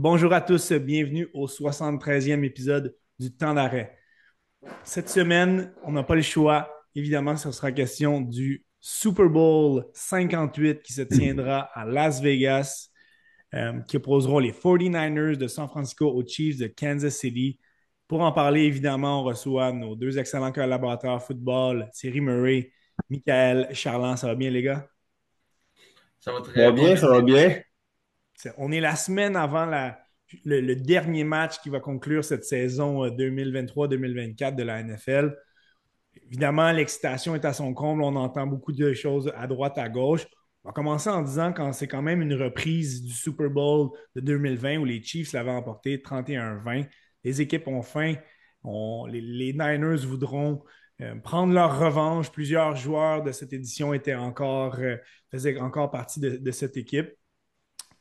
Bonjour à tous, bienvenue au 73e épisode du Temps d'arrêt. Cette semaine, on n'a pas le choix. Évidemment, ce sera question du Super Bowl 58 qui se tiendra à Las Vegas, euh, qui opposeront les 49ers de San Francisco aux Chiefs de Kansas City. Pour en parler, évidemment, on reçoit nos deux excellents collaborateurs football, Thierry Murray, Michael Charland. Ça va bien, les gars? Ça va très bien, ça va bien. On est la semaine avant le, dernier match qui va conclure cette saison 2023-2024 euh, de la NFL. Évidemment, l'excitation est à son comble. On entend beaucoup de choses à droite, à gauche. On va commencer en disant que c'est quand même une reprise du Super Bowl de 2020 où les Chiefs l'avaient emporté 31-20. Les équipes ont faim. les, Niners voudront euh, prendre leur revanche. Plusieurs joueurs de cette édition étaient encore, euh, faisaient encore partie de cette équipe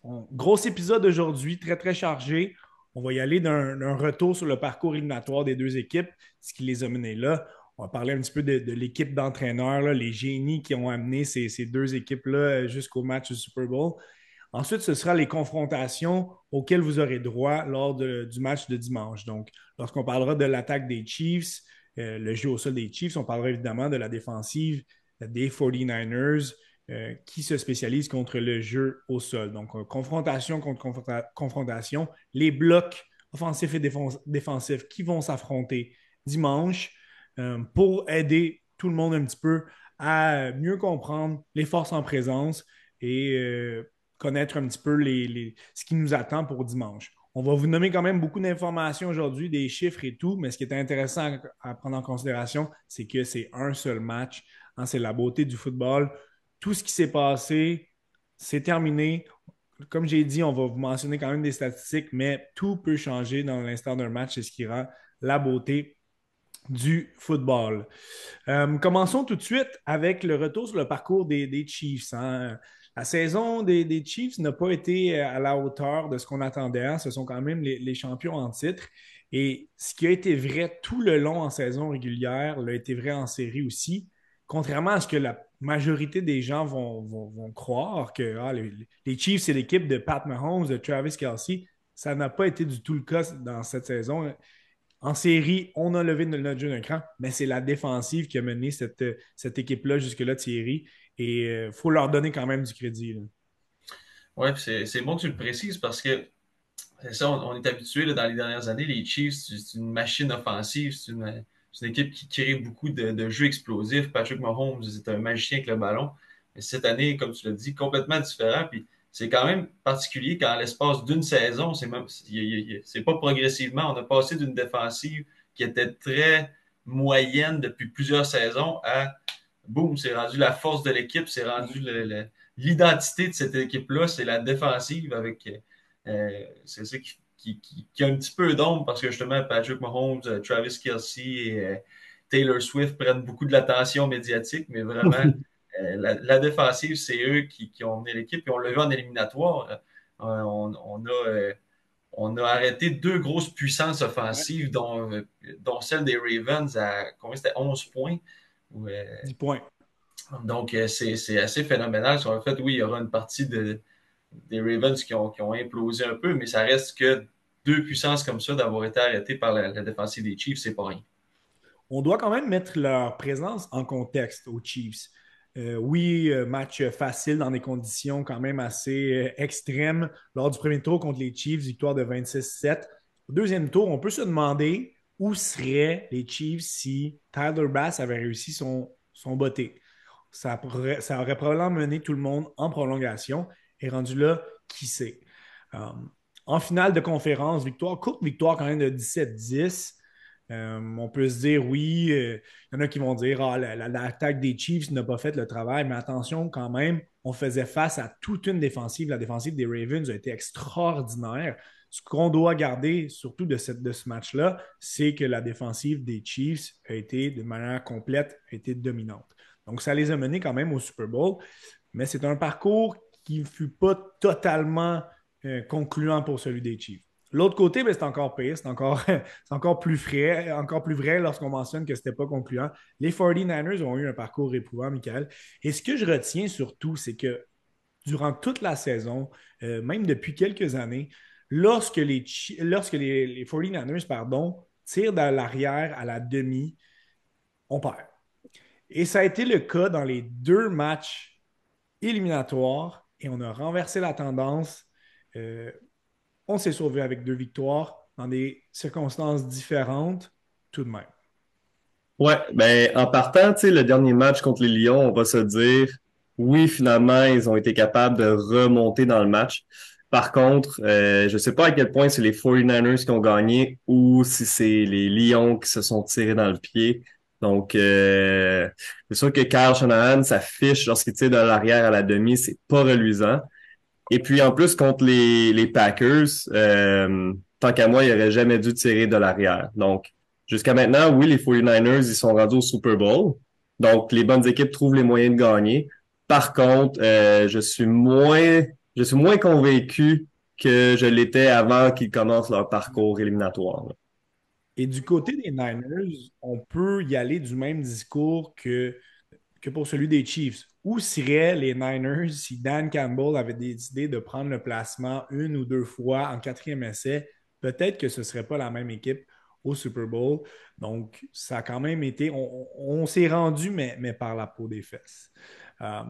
gros épisode aujourd'hui, très, très chargé. On va y aller d'un retour sur le parcours éliminatoire des deux équipes, ce qui les a menés là. On va parler un petit peu de, l'équipe d'entraîneurs, les génies qui ont amené ces, deux équipes-là jusqu'au match du Super Bowl. Ensuite, ce sera les confrontations auxquelles vous aurez droit lors du match de dimanche. Donc, lorsqu'on parlera de l'attaque des Chiefs, euh, le jeu au sol des Chiefs, on parlera évidemment de la défensive des 49ers, euh, qui se spécialise contre le jeu au sol. Donc, euh, confrontation contre confrontation, les blocs offensifs et défensifs qui vont s'affronter dimanche euh, pour aider tout le monde un petit peu à mieux comprendre les forces en présence et connaître un petit peu ce qui nous attend pour dimanche. On va vous nommer quand même beaucoup d'informations aujourd'hui, des chiffres et tout, mais ce qui est intéressant à, prendre en considération, c'est que c'est un seul match. Hein, c'est la beauté du football tout ce qui s'est passé, c'est terminé. Comme j'ai dit, on va vous mentionner quand même des statistiques, mais tout peut changer dans l'instant d'un match. C'est ce qui rend la beauté du football. Euh, commençons tout de suite avec le retour sur le parcours des, Chiefs. Hein. La saison des, Chiefs n'a pas été à la hauteur de ce qu'on attendait. Hein. Ce sont quand même les, les, champions en titre. Et ce qui a été vrai tout le long en saison régulière l'a été vrai en série aussi. Contrairement à ce que la majorité des gens vont, croire que ah, les, Chiefs, c'est l'équipe de Pat Mahomes, de Travis Kelsey. Ça n'a pas été du tout le cas dans cette saison. En série, on a levé notre jeu d'un cran, mais c'est la défensive qui a mené cette, cette équipe-là jusque-là, Thierry. Et il euh, faut leur donner quand même du crédit. Oui, c'est bon que tu le précises parce que c'est ça, on, est habitué dans les dernières années, les Chiefs, c'est une machine offensive, c'est une c'est une équipe qui crée beaucoup de, jeux explosifs. Patrick Mahomes, c'est un magicien avec le ballon. Mais cette année, comme tu l'as dit, complètement différent. Puis c'est quand même particulier qu'en l'espace d'une saison, c'est même pas progressivement. On a passé d'une défensive qui était très moyenne depuis plusieurs saisons à boum, c'est rendu la force de l'équipe, c'est rendu l'identité de cette équipe-là, c'est la défensive avec euh, c'est ça qui qui, a un petit peu d'ombre parce que justement Patrick Mahomes, euh, Travis Kelsey et euh, Taylor Swift prennent beaucoup de l'attention médiatique, mais vraiment, euh, la, défensive, c'est eux qui, ont mené l'équipe. Et on l'a vu en éliminatoire. on, a, on a arrêté deux grosses puissances offensives, dont, dont celle des Ravens à combien c'était 11 points? 10 points. Donc, c'est assez phénoménal. En fait, oui, il y aura une partie de, des Ravens qui ont, qui ont implosé un peu, mais ça reste que deux puissances comme ça d'avoir été arrêtées par la, défensive des Chiefs, c'est pas rien. On doit quand même mettre leur présence en contexte aux Chiefs. Euh, oui, euh, match facile dans des conditions quand même assez euh, extrêmes. Lors du premier tour contre les Chiefs, victoire de 26-7. Au deuxième tour, on peut se demander où seraient les Chiefs si Tyler Bass avait réussi son, son ça aurait probablement mené tout le monde en prolongation. Et rendu là, qui sait? Um, en finale de conférence, victoire, courte victoire quand même de 17-10. Um, on peut se dire, oui, euh, il y en a qui vont dire, ah, l'attaque des Chiefs n'a pas fait le travail, mais attention quand même, on faisait face à toute une défensive. La défensive des Ravens a été extraordinaire. Ce qu'on doit garder, surtout de, cette, de ce match-là, c'est que la défensive des Chiefs a été, de manière complète, a été dominante. Donc, ça les a menés quand même au Super Bowl. Mais c'est un parcours qui ne fut pas totalement euh, concluant pour celui des Chiefs. L'autre côté, ben, c'est encore pire, c'est encore, encore plus frais, encore plus vrai lorsqu'on mentionne que ce n'était pas concluant. Les 49ers ont eu un parcours éprouvant, Michael. Et ce que je retiens surtout, c'est que durant toute la saison, euh, même depuis quelques années, lorsque les, lorsque les, les 49ers pardon, tirent de l'arrière à la demi, on perd. Et ça a été le cas dans les deux matchs éliminatoires et on a renversé la tendance. Euh, on s'est sauvé avec deux victoires dans des circonstances différentes, tout de même. Ouais, ben en partant, tu sais, le dernier match contre les Lions, on va se dire, oui, finalement, ils ont été capables de remonter dans le match. Par contre, euh, je ne sais pas à quel point c'est les 49ers qui ont gagné ou si c'est les Lions qui se sont tirés dans le pied. Donc, euh, c'est sûr que Kyle Shanahan, sa fiche lorsqu'il tire de l'arrière à la demi, c'est pas reluisant. Et puis, en plus, contre les, Packers, euh, tant qu'à moi, il aurait jamais dû tirer de l'arrière. Donc, jusqu'à maintenant, oui, les 49ers, ils sont rendus au Super Bowl. Donc, les bonnes équipes trouvent les moyens de gagner. Par contre, euh, je suis moins je suis moins convaincu que je l'étais avant qu'ils commencent leur parcours éliminatoire. Et du côté des Niners, on peut y aller du même discours que, que pour celui des Chiefs. Où seraient les Niners si Dan Campbell avait décidé de prendre le placement une ou deux fois en quatrième essai? Peut-être que ce ne serait pas la même équipe au Super Bowl. Donc, ça a quand même été. On, s'est rendu, mais, mais par la peau des fesses. Euh,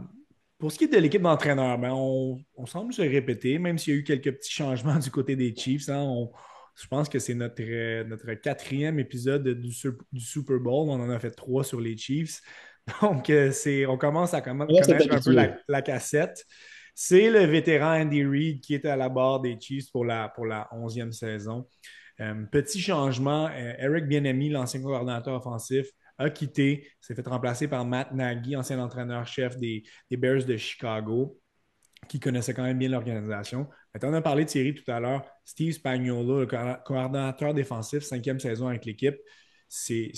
pour ce qui est de l'équipe d'entraîneurs, ben on, semble se répéter, même s'il y a eu quelques petits changements du côté des Chiefs. Hein, je pense que c'est notre, notre quatrième épisode du, Super Bowl. On en a fait trois sur les Chiefs. Donc, euh, c'est, on commence à connaître un peu la, cassette. C'est le vétéran Andy Reid qui était à la barre des Chiefs pour la, pour la 11e saison. Euh, petit changement, euh, Eric Bienemi, l'ancien coordinateur offensif, a quitté, s'est fait remplacer par Matt Nagy, ancien entraîneur-chef des, Bears de Chicago, qui connaissait quand même bien l'organisation. On a parlé de Thierry tout à l'heure. Steve Spagnuolo, le coordonnateur défensif, cinquième saison avec l'équipe, c'est,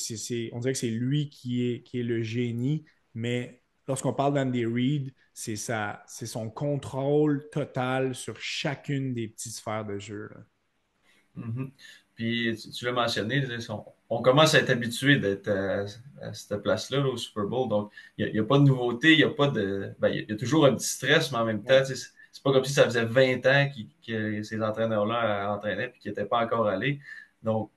on dirait que c'est lui qui est, qui est le génie, mais lorsqu'on parle d'Andy Reid, c'est, c'est son contrôle total sur chacune des petites sphères de jeu. Mm-hmm. Puis tu, l'as mentionné, on, commence à être habitué d'être à, cette place-là, au Super Bowl. Donc, il n'y a, pas de nouveauté, il y a pas de. Ben, il y, a toujours un petit stress, mais en même temps, c'est pas comme si ça faisait 20 ans que ces entraîneurs-là entraînaient et qu'ils n'étaient pas encore allés. Donc,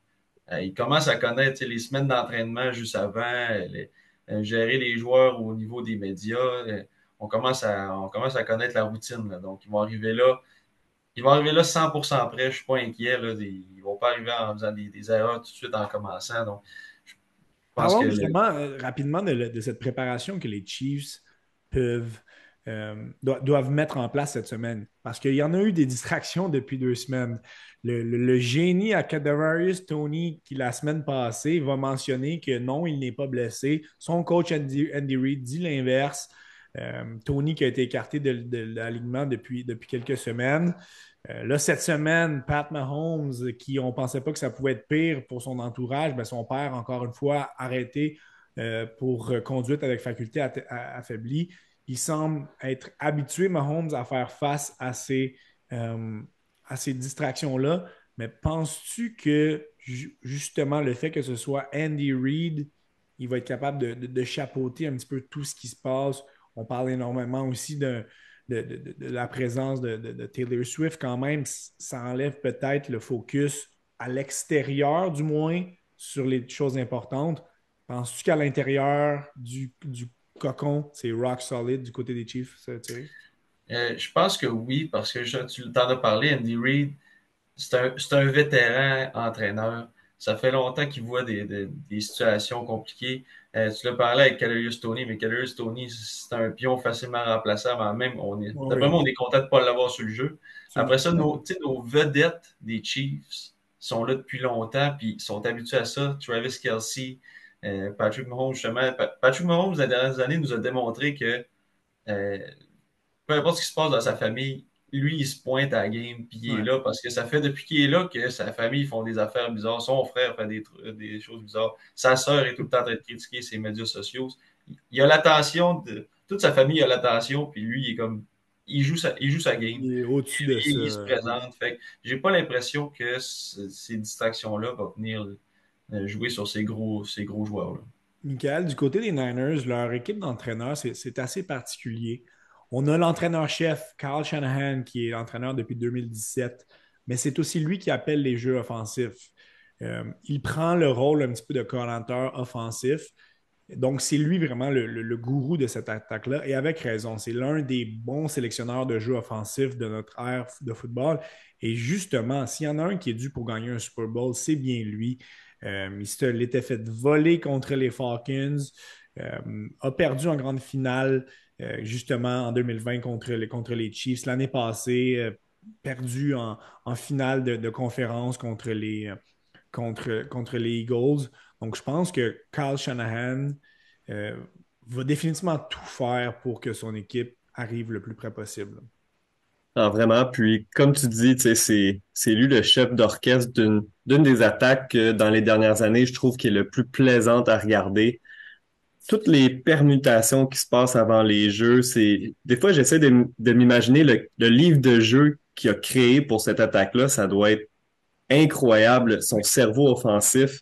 euh, ils commencent à connaître les semaines d'entraînement juste avant, euh, gérer les joueurs au niveau des médias. Euh, on commence à, on commence à connaître la routine. Donc, ils vont arriver là il va arriver là 100% prêt, je ne suis pas inquiet. Là, ils ne vont pas arriver en faisant des, erreurs tout de suite en commençant. Donc, je pense que justement euh, rapidement de, cette préparation que les Chiefs peuvent euh, doivent mettre en place cette semaine. Parce qu'il y en a eu des distractions depuis deux semaines. Le, génie à Cadavarius Tony, qui la semaine passée va mentionner que non, il n'est pas blessé. Son coach Andy, Reid dit l'inverse. Euh, Tony qui a été écarté de, l'alignement depuis, quelques semaines. Euh, là, cette semaine, Pat Mahomes, qui on ne pensait pas que ça pouvait être pire pour son entourage, ben, son père, encore une fois, arrêté pour conduite avec faculté affaiblie. Il semble être habitué, Mahomes, à faire face à ces, ces distractions-là. Mais penses-tu que justement le fait que ce soit Andy Reid, il va être capable de, de, chapeauter un petit peu tout ce qui se passe? On parle énormément aussi de, la présence de, Taylor Swift. Quand même, ça enlève peut-être le focus à l'extérieur, du moins, sur les choses importantes. Penses-tu qu'à l'intérieur du, cocon, c'est rock solid du côté des Chiefs, ça, euh, je pense que oui, parce que je, tu t'en as parlé, Andy Reid, c'est un, un, vétéran entraîneur. Ça fait longtemps qu'il voit des, des situations compliquées. Euh, tu l'as parlé avec Calerius Tony, mais Calerius Tony, c'est un pion facilement remplaçable. Même, on est, vraiment, on est content de ne pas l'avoir sur le jeu. Après ça, nos, nos vedettes des Chiefs sont là depuis longtemps, puis sont habitués à ça. Travis Kelsey, euh, Patrick Mahomes, justement. Patrick Mahomes, les dernières années, nous a démontré que euh, peu importe ce qui se passe dans sa famille, lui, il se pointe à la game, puis il est là, parce que ça fait depuis qu'il est là que sa famille font des affaires bizarres, son frère fait des, des choses bizarres, sa sœur est tout le temps en train de critiquer ses médias sociaux. Il a l'attention de. Toute sa famille a l'attention, puis lui, il est comme. Il joue sa, il joue sa game. Il est au-dessus de ça. Il se présente. Fait j'ai pas l'impression que ces distractions-là vont venir euh, jouer sur ces gros, joueurs-là. Michael, du côté des Niners, leur équipe d'entraîneurs, c'est assez particulier. On a l'entraîneur-chef, Carl Shanahan, qui est l'entraîneur depuis 2017. mais c'est aussi lui qui appelle les jeux offensifs. Euh, il prend le rôle un petit peu de coordinateur offensif. Donc, c'est lui vraiment le, gourou de cette attaque-là, et avec raison. C'est l'un des bons sélectionneurs de jeux offensifs de notre ère de football. Et justement, s'il y en a un qui est dû pour gagner un Super Bowl, c'est bien lui. Euh, il se l'était fait voler contre les Falcons, euh, a perdu en grande finale, justement, en 2020 contre les, Chiefs. L'année passée, perdu en, finale de, conférence contre les, Eagles. Donc, je pense que Kyle Shanahan euh, va définitivement tout faire pour que son équipe arrive le plus près possible. Ah, vraiment. Puis, comme tu dis, c'est lui le chef d'orchestre d'une des attaques dans les dernières années, je trouve, qui est le plus plaisante à regarder. Toutes les permutations qui se passent avant les jeux, c'est des fois j'essaie de, de m'imaginer le, le livre de jeu qu'il a créé pour cette attaque-là, ça doit être incroyable, son cerveau offensif.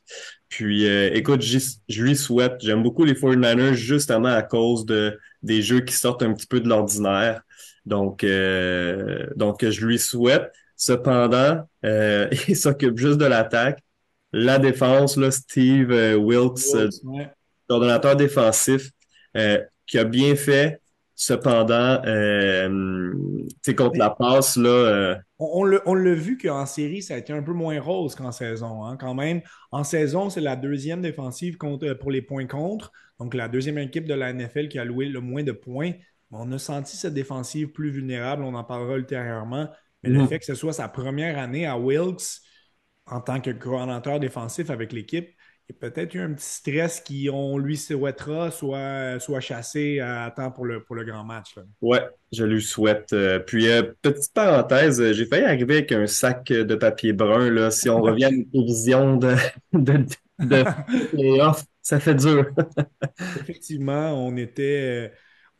Puis, euh, écoute, je lui souhaite, j'aime beaucoup les 49ers justement à cause de des jeux qui sortent un petit peu de l'ordinaire. Donc, euh, donc, je lui souhaite. Cependant, euh, il s'occupe juste de l'attaque. La défense, là, Steve Wilkes, coordonnateur défensif, qui a bien fait. Cependant, euh, contre la passe, là. Euh, on, on l'a vu qu'en série, ça a été un peu moins rose qu'en saison. Hein, quand même, en saison, c'est la deuxième défensive contre, pour les points contre. Donc, la deuxième équipe de la NFL qui a loué le moins de points. On a senti cette défensive plus vulnérable. On en parlera ultérieurement. Mais le mm-hmm. fait que ce soit sa première année à Wilkes en tant que coordinateur défensif avec l'équipe, peut-être eu un petit stress qui, on lui souhaitera, soit, soit chassé à temps pour le, pour le grand match. Là. Ouais, je lui souhaite. Euh, puis, euh, petite parenthèse, j'ai failli arriver avec un sac de papier brun. Là, si on revient à une prévision de, de, de, ça fait dur. Effectivement, on était.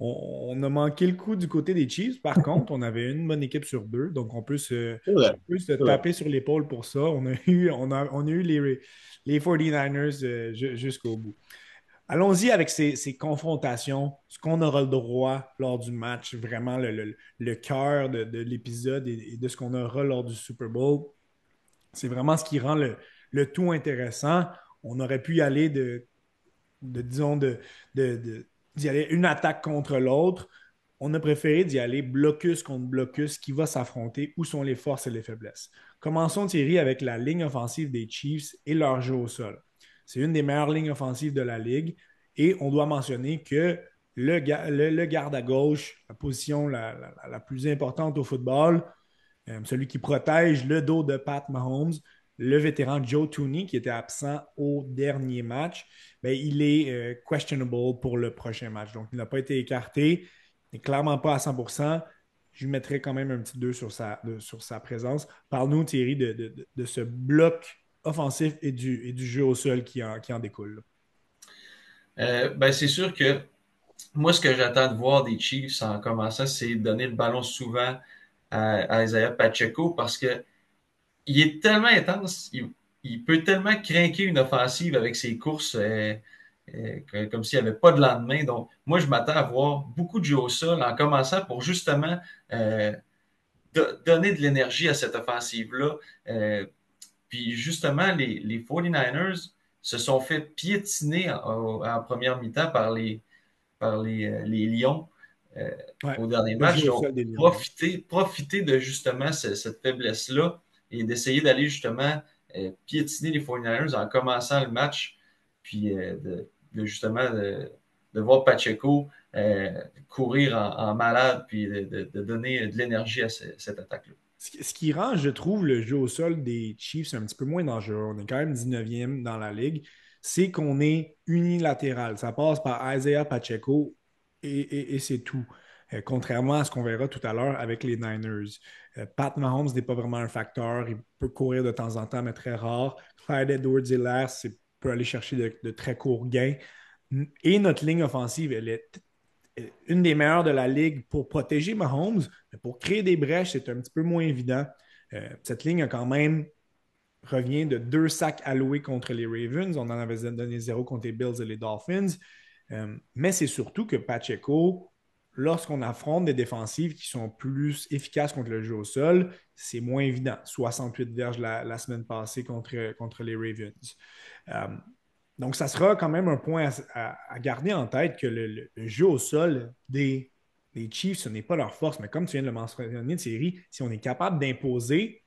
On, a manqué le coup du côté des Chiefs. Par contre, on avait une bonne équipe sur deux, donc on peut se, se taper sur l'épaule pour ça. On a eu, on a, on a eu les, les 49ers euh, jusqu'au bout. Allons-y avec ces, confrontations, ce qu'on aura le droit lors du match, vraiment le, cœur de, l'épisode et, de ce qu'on aura lors du Super Bowl. C'est vraiment ce qui rend le, tout intéressant. On aurait pu y aller de, disons, de, d'y aller une attaque contre l'autre. On a préféré d'y aller blocus contre blocus qui va s'affronter, où sont les forces et les faiblesses. Commençons, Thierry, avec la ligne offensive des Chiefs et leur jeu au sol. C'est une des meilleures lignes offensives de la Ligue. Et on doit mentionner que le, le, garde à gauche, la position la, plus importante au football, euh, celui qui protège le dos de Pat Mahomes, le vétéran Joe Tooney, qui était absent au dernier match, ben, il est euh, questionable pour le prochain match. Donc, il n'a pas été écarté, il clairement pas à 100% je lui mettrais quand même un petit 2 sur sa, sur sa présence. Parle-nous, Thierry, de, ce bloc offensif et du, et du jeu au sol qui en, qui en découle. Euh, ben, c'est sûr que moi, ce que j'attends de voir des Chiefs en commençant, c'est donner le ballon souvent à, Isaiah Pacheco parce que il est tellement intense, il, peut tellement craquer une offensive avec ses courses. Euh, euh, comme s'il n'y avait pas de lendemain. Donc, moi, je m'attends à voir beaucoup de jeux au sol en commençant pour justement euh, donner de l'énergie à cette offensive-là. Puis justement, les, 49ers se sont fait piétiner en, première mi-temps par les, par les, Lions au dernier match. Donc, profiter, profiter de justement cette faiblesse-là et d'essayer d'aller justement piétiner les 49ers en commençant le match puis de, de justement de, voir Pacheco euh, courir en, malade puis de, donner de l'énergie à cette attaque-là. Ce qui rend, je trouve, le jeu au sol des Chiefs un petit peu moins dangereux. On est quand même 19e dans la ligue. C'est qu'on est unilatéral. Ça passe par Isaiah Pacheco et, c'est tout. Euh, contrairement à ce qu'on verra tout à l'heure avec les Niners. Euh, Pat Mahomes n'est pas vraiment un facteur. Il peut courir de temps en temps, mais très rare. Clyde Edwards-Helaire, c'est peut aller chercher de, très courts gains. Et notre ligne offensive, elle est une des meilleures de la ligue pour protéger Mahomes, mais pour créer des brèches, c'est un petit peu moins évident. Euh, cette ligne a quand même revient de deux sacs alloués contre les Ravens. On en avait donné zéro contre les Bills et les Dolphins. Euh, mais c'est surtout que Pacheco, lorsqu'on affronte des défensives qui sont plus efficaces contre le jeu au sol, c'est moins évident. 68 verges la, semaine passée contre, les Ravens. Euh, donc, ça sera quand même un point à, garder en tête que le, jeu au sol des, Chiefs, ce n'est pas leur force. Mais comme tu viens de le mentionner série, si on est capable d'imposer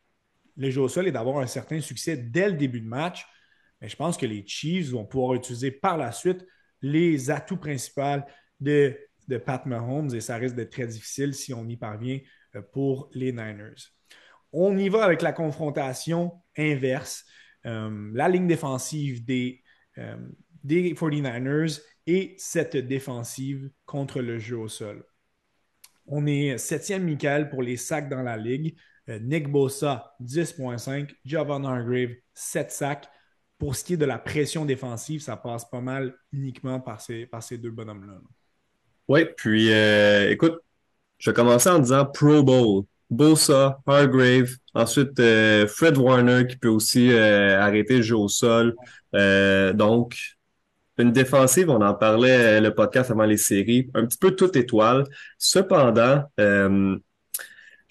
le jeu au sol et d'avoir un certain succès dès le début de match, mais je pense que les Chiefs vont pouvoir utiliser par la suite les atouts principaux de, de Pat Mahomes et ça risque d'être très difficile si on y parvient euh, pour les Niners. On y va avec la confrontation inverse. Euh, la ligne défensive des, euh, des 49ers et cette défensive contre le jeu au sol. On est septième Michael pour les sacs dans la ligue. Nick Bosa, 10.5. Javon Hargrave, 7 sacs. Pour ce qui est de la pression défensive, ça passe pas mal uniquement par ces, par ces deux bonhommes-là. Oui, puis euh, écoute, je vais commencer en disant Pro Bowl. Bosa, Hargrave, ensuite euh, Fred Warner qui peut aussi euh, arrêter le jeu au sol. donc, une défensive, on en parlait le podcast avant les séries, un petit peu toute étoile. Cependant,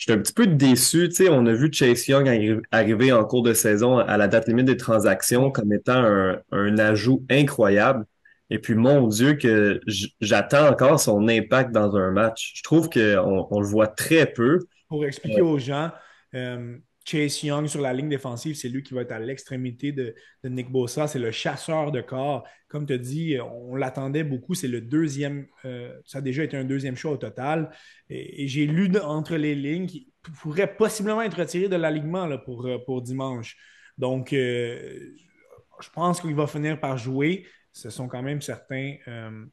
J'étais un petit peu déçu. Tu sais, on a vu Chase Young arriver en cours de saison à la date limite des transactions comme étant un, ajout incroyable. Et puis, mon Dieu, que j'attends encore son impact dans un match. Je trouve qu'on on le voit très peu. Pour expliquer aux gens, euh, Chase Young sur la ligne défensive, c'est lui qui va être à l'extrémité de, Nick Bosa. C'est le chasseur de corps. Comme tu as dit, on l'attendait beaucoup. C'est le deuxième. Euh, ça a déjà été un deuxième choix au total. Et, j'ai lu entre les lignes qu'il pourrait possiblement être retiré de l'alignement pour, euh, pour dimanche. Donc, je pense qu'il va finir par jouer. Ce sont quand même certains,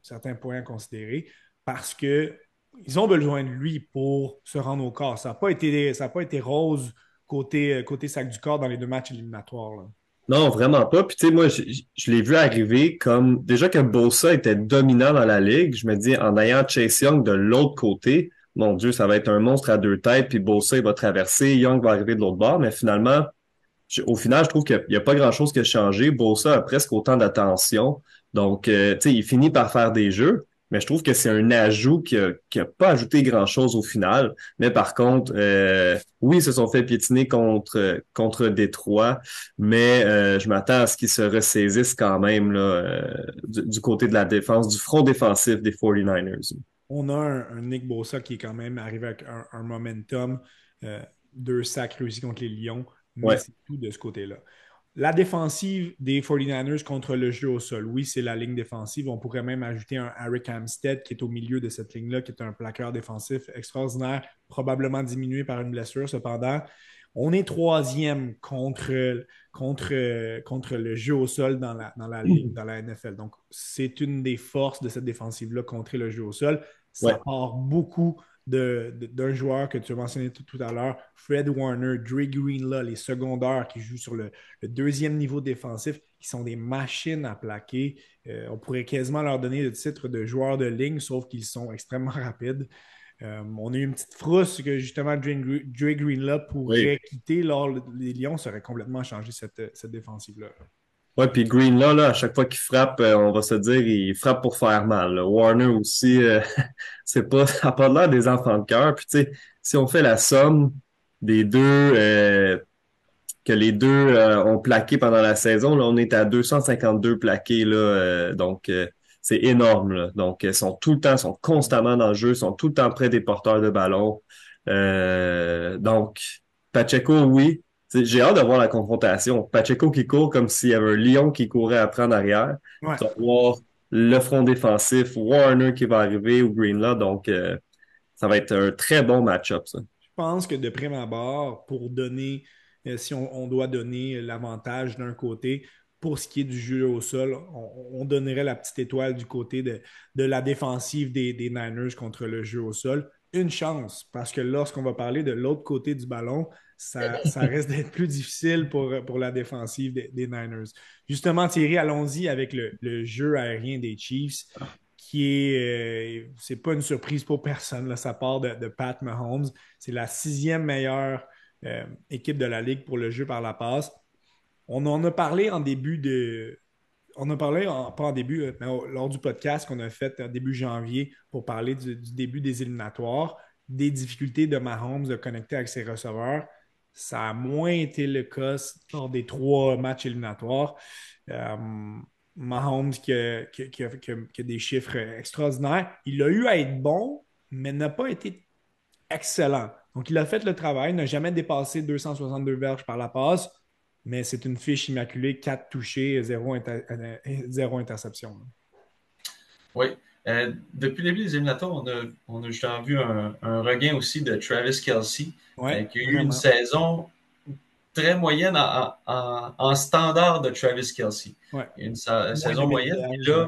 certains points à considérer parce que ils ont besoin de lui pour se rendre au corps. Ça n'a pas, été, pas été rose côté, euh, côté sac du corps dans les deux matchs éliminatoires. Non, vraiment pas. Puis tu sais, moi, je, l'ai vu arriver comme déjà que Bosa était dominant dans la ligue. Je me dis, en ayant Chase Young de l'autre côté, mon Dieu, ça va être un monstre à deux têtes, puis Bosa, il va traverser, Young va arriver de l'autre bord. Mais finalement, au final, je trouve qu'il n'y a, pas grand-chose qui a changé. Bosa a presque autant d'attention. Donc, euh, tu sais, il finit par faire des jeux mais je trouve que c'est un ajout qui n'a pas ajouté grand-chose au final. Mais par contre, euh, oui, ils se sont fait piétiner contre, contre Détroit, mais euh, je m'attends à ce qu'ils se ressaisissent quand même là, euh, du, côté de la défense, du front défensif des 49ers. On a un, Nick Bosa qui est quand même arrivé avec un, momentum, deux sacs réussis contre les Lions, mais c'est tout de ce côté-là. La défensive des 49ers contre le jeu au sol, oui, c'est la ligne défensive. On pourrait même ajouter un Eric Amstead qui est au milieu de cette ligne-là, qui est un plaqueur défensif extraordinaire, probablement diminué par une blessure. Cependant, on est troisième contre, contre, contre le jeu au sol dans la, dans la, ligne, dans la NFL. Donc, c'est une des forces de cette défensive-là contre le jeu au sol. Ça part beaucoup d'un joueur que tu as mentionné tout, à l'heure, Fred Warner, Dre Greenlaw, les secondaires qui jouent sur le, deuxième niveau défensif, qui sont des machines à plaquer. Euh, on pourrait quasiment leur donner le titre de joueur de ligne, sauf qu'ils sont extrêmement rapides. Euh, on a eu une petite frousse que justement Dre, Greenlaw pourrait quitter lors les Lions, ça aurait complètement changé cette, cette défensive-là. Ouais, puis Green là, à chaque fois qu'il frappe, euh, on va se dire, il frappe pour faire mal. Warner aussi, euh, c'est pas, ça n'a pas l'air des enfants de cœur. Puis tu sais, si on fait la somme des deux, euh, que les deux ont plaqué pendant la saison, là, on est à 252 plaqués là, donc c'est énorme. Là. Donc ils sont tout le temps, sont constamment dans le jeu, sont tout le temps près des porteurs de ballon. donc Pacheco, oui, j'ai hâte de voir la confrontation. Pacheco qui court comme s'il y avait un lion qui courait après en arrière. Ouais. Tu vas voir le front défensif, Warner qui va arriver ou Greenlaw. Donc, euh, ça va être un très bon match-up, ça. Je pense que de prime abord, pour donner, euh, si on, doit donner l'avantage d'un côté, pour ce qui est du jeu au sol, on, donnerait la petite étoile du côté de, de la défensive des, des Niners contre le jeu au sol. Une chance, parce que lorsqu'on va parler de l'autre côté du ballon, ça, risque d'être plus difficile pour, pour la défensive des, Niners. Justement, Thierry, allons-y avec le, jeu aérien des Chiefs, qui est, euh, c'est pas une surprise pour personne, là, ça part de, Pat Mahomes. C'est la sixième meilleure euh, équipe de la ligue pour le jeu par la passe. On en a parlé en début de, on a parlé, pas en début, mais lors du podcast qu'on a fait début janvier pour parler du, début des éliminatoires, des difficultés de Mahomes de connecter avec ses receveurs. Ça a moins été le cas lors des trois matchs éliminatoires. Mahomes qui a, des chiffres extraordinaires. Il a eu à être bon, mais n'a pas été excellent. Donc, il a fait le travail, n'a jamais dépassé 262 verges par la passe, mais c'est une fiche immaculée, 4 touchés, 0, euh, interception. Oui. Euh, depuis le début des éliminatoires, on a, on a justement vu un, regain aussi de Travis Kelsey, euh, qui a eu une saison très moyenne en, standard de Travis Kelsey. Une saison moyenne. là,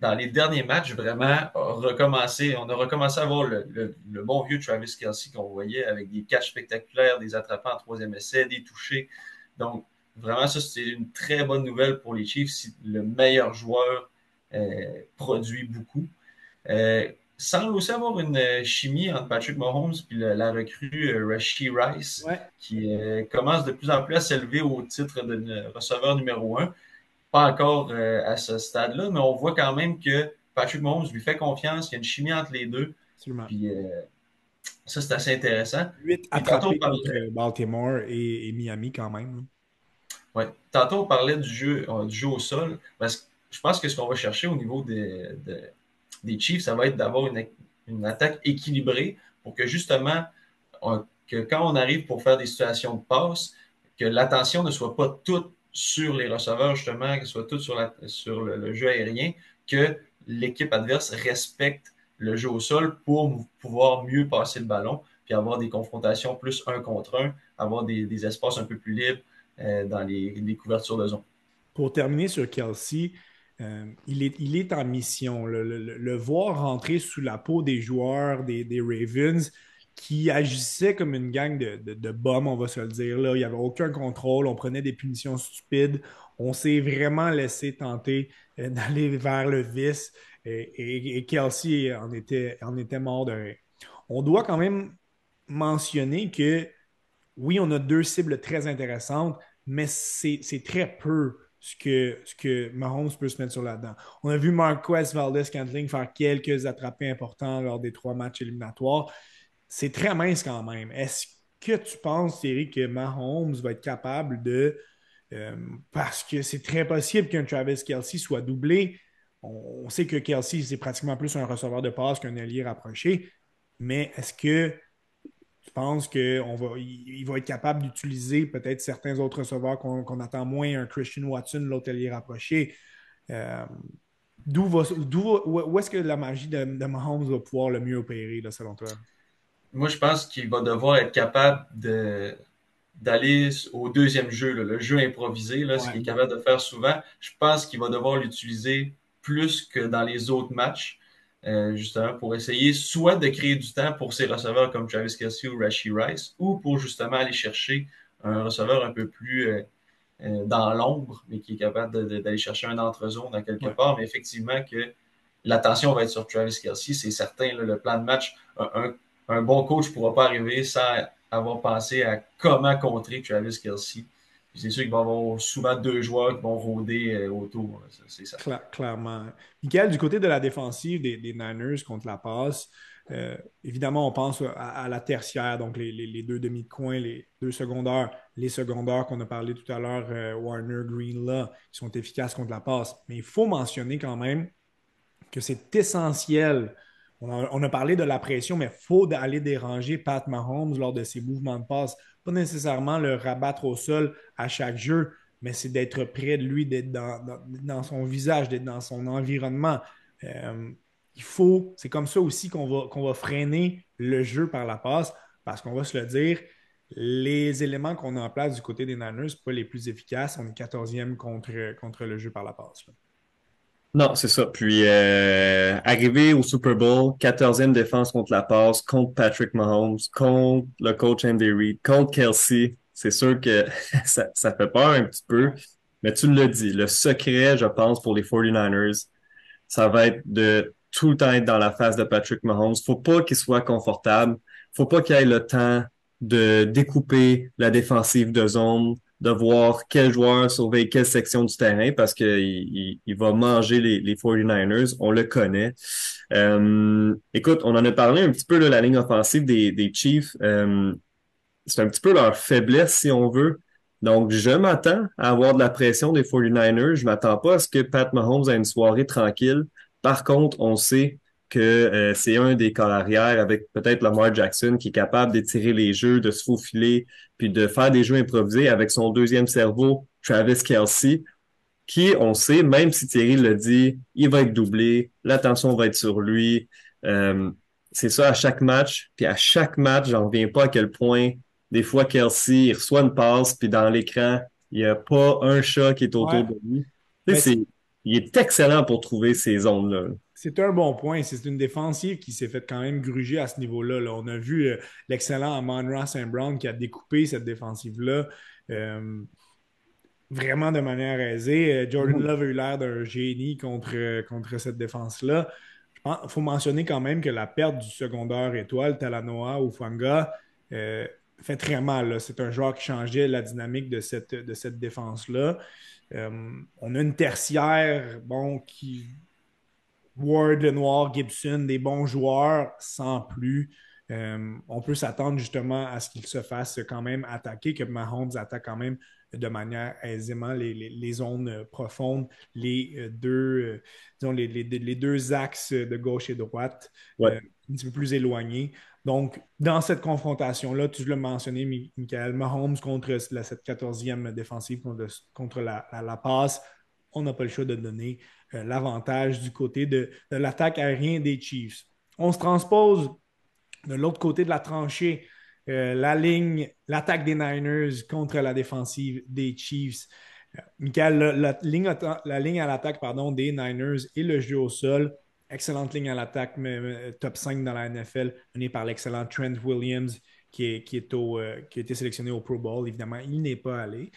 dans les derniers matchs, vraiment, recommencé, on a recommencé à voir le, bon vieux Travis Kelsey qu'on voyait avec des catchs spectaculaires, des attrapants en troisième essai, des touchés. Donc, vraiment, ça, c'est une très bonne nouvelle pour les Chiefs si le meilleur joueur euh, produit beaucoup. Euh, semble aussi avoir une euh, chimie entre Patrick Mahomes et la, recrue euh, Rashi Rice, qui commence de plus en plus à s'élever au titre de receveur numéro un. Pas encore à ce stade-là, mais on voit quand même que Patrick Mahomes lui fait confiance, il y a une chimie entre les deux. Puis ça, c'est assez intéressant. 8 attrapés contre Baltimore et, Miami quand même. Oui. Tantôt, on parlait du jeu, du jeu au sol. Parce que je pense que ce qu'on va chercher au niveau des, des Chiefs, ça va être d'avoir une, attaque équilibrée pour que justement, que quand on arrive pour faire des situations de passe, que l'attention ne soit pas toute sur les receveurs, justement, que ce soit toute sur, la, sur le, jeu aérien, que l'équipe adverse respecte le jeu au sol pour pouvoir mieux passer le ballon, puis avoir des confrontations plus un contre un, avoir des, espaces un peu plus libres euh, dans les, couvertures de zone. Pour terminer sur Kelsey, euh, il, est, il est en mission. Le, voir rentrer sous la peau des joueurs des, Ravens qui agissaient comme une gang de, de, bombes, on va se le dire. Là. Il n'y avait aucun contrôle, on prenait des punitions stupides. On s'est vraiment laissé tenter euh, d'aller vers le vice et, Kelsey en était, en était mort de. On doit quand même mentionner que oui, on a deux cibles très intéressantes, mais c'est très peu ce que, ce que Mahomes peut se mettre sur la dent. On a vu Marquez Valdez-Cantling faire quelques attrapés importants lors des trois matchs éliminatoires. C'est très mince quand même. Est-ce que tu penses, Thierry, que Mahomes va être capable de. Euh, parce que c'est très possible qu'un Travis Kelsey soit doublé. On, sait que Kelsey, c'est pratiquement plus un receveur de passe qu'un allié rapproché. Mais est-ce que je pense qu'il va, il, va être capable d'utiliser peut-être certains autres receveurs qu'on attend moins, un Christian Watson, l'hôtelier rapproché? Euh, d'où où est-ce que la magie de, Mahomes va pouvoir le mieux opérer, là, selon toi? Moi, je pense qu'il va devoir être capable de, d'aller au deuxième jeu, le jeu improvisé, là, ce qu'il est capable de faire souvent. Je pense qu'il va devoir l'utiliser plus que dans les autres matchs. Euh, justement pour essayer soit de créer du temps pour ses receveurs comme Travis Kelsey ou Rashi Rice, ou pour justement aller chercher un receveur un peu plus euh, euh, dans l'ombre, mais qui est capable d'aller chercher un entre-zone dans quelque part. Mais effectivement que l'attention va être sur Travis Kelsey, c'est certain. le plan de match, un, bon coach ne pourra pas arriver sans avoir pensé à comment contrer Travis Kelsey c'est sûr qu'il va y avoir souvent deux joueurs qui vont rôder euh, autour. C'est ça. clairement. Michael, du côté de la défensive des, Niners contre la passe, euh, évidemment, on pense à, la tertiaire, donc les, deux demi de coin, les deux secondaires, les secondaires qu'on a parlé tout à l'heure, euh, Warner, Green, là, qui sont efficaces contre la passe. Mais il faut mentionner quand même que c'est essentiel. On a, parlé de la pression, mais il faut aller déranger Pat Mahomes lors de ses mouvements de passe pas nécessairement le rabattre au sol à chaque jeu, mais c'est d'être près de lui, d'être dans, son visage, d'être dans son environnement. Euh, il faut, c'est comme ça aussi qu'on va, freiner le jeu par la passe, parce qu'on va se le dire, les éléments qu'on a en place du côté des Niners, pas les plus efficaces. On est 14e contre, contre le jeu par la passe. Non, c'est ça. Puis euh, arriver au Super Bowl, 14e défense contre la passe, contre Patrick Mahomes, contre le coach Andy Reid, contre Kelsey, c'est sûr que ça, ça fait peur un petit peu. Mais tu l'as dit, le secret, je pense, pour les 49ers, ça va être de tout le temps être dans la face de Patrick Mahomes. Faut pas qu'il soit confortable. Faut pas qu'il ait le temps de découper la défensive de zone de voir quel joueur sauver quelle section du terrain parce qu'il il, il, va manger les, les 49ers. On le connaît. Euh, écoute, on en a parlé un petit peu de la ligne offensive des, des Chiefs. Euh, c'est un petit peu leur faiblesse, si on veut. Donc, je m'attends à avoir de la pression des 49ers. Je m'attends pas à ce que Pat Mahomes ait une soirée tranquille. Par contre, on sait que euh, c'est un des corps arrière avec peut-être Lamar Jackson qui est capable d'étirer les jeux, de se faufiler, puis de faire des jeux improvisés avec son deuxième cerveau, Travis Kelsey, qui, on sait, même si Thierry le dit, il va être doublé, l'attention va être sur lui. Euh, c'est ça à chaque match. Puis à chaque match, j'en reviens pas à quel point des fois Kelsey il reçoit une passe, puis dans l'écran, il n'y a pas un chat qui est autour de lui. C'est, il est excellent pour trouver ces zones-là. C'est un bon point. C'est une défensive qui s'est fait quand même gruger à ce niveau-là. On a vu euh, l'excellent Amon Saint Brown qui a découpé cette défensive-là. Euh, vraiment de manière aisée. Euh, Jordan Love a eu l'air d'un génie contre, contre cette défense-là. Il faut mentionner quand même que la perte du secondaire étoile, Talanoa ou Fanga, fait très mal. C'est un joueur qui changeait la dynamique de cette, de cette défense-là. On a une tertiaire, bon, qui. Ward, Lenoir, Gibson, des bons joueurs, sans plus. Euh, on peut s'attendre justement à ce qu'il se fasse quand même attaquer, que Mahomes attaque quand même de manière aisément les, zones profondes, les deux, disons, les, deux axes de gauche et droite, un petit peu plus éloignés. Donc, dans cette confrontation-là, tu l'as mentionné, Michael, Mahomes contre la, cette 14e défensive contre, la, passe, on n'a pas le choix de donner euh, l'avantage du côté de, l'attaque aérienne des Chiefs. On se transpose de l'autre côté de la tranchée, euh, la ligne, l'attaque des Niners contre la défensive des Chiefs. Euh, Michael, la, ligne, à l'attaque des Niners et le jeu au sol excellente ligne à l'attaque, top 5 dans la NFL, menée par l'excellent Trent Williams, qui, est, euh, qui a été sélectionné au Pro Bowl. Évidemment, il n'est pas allé.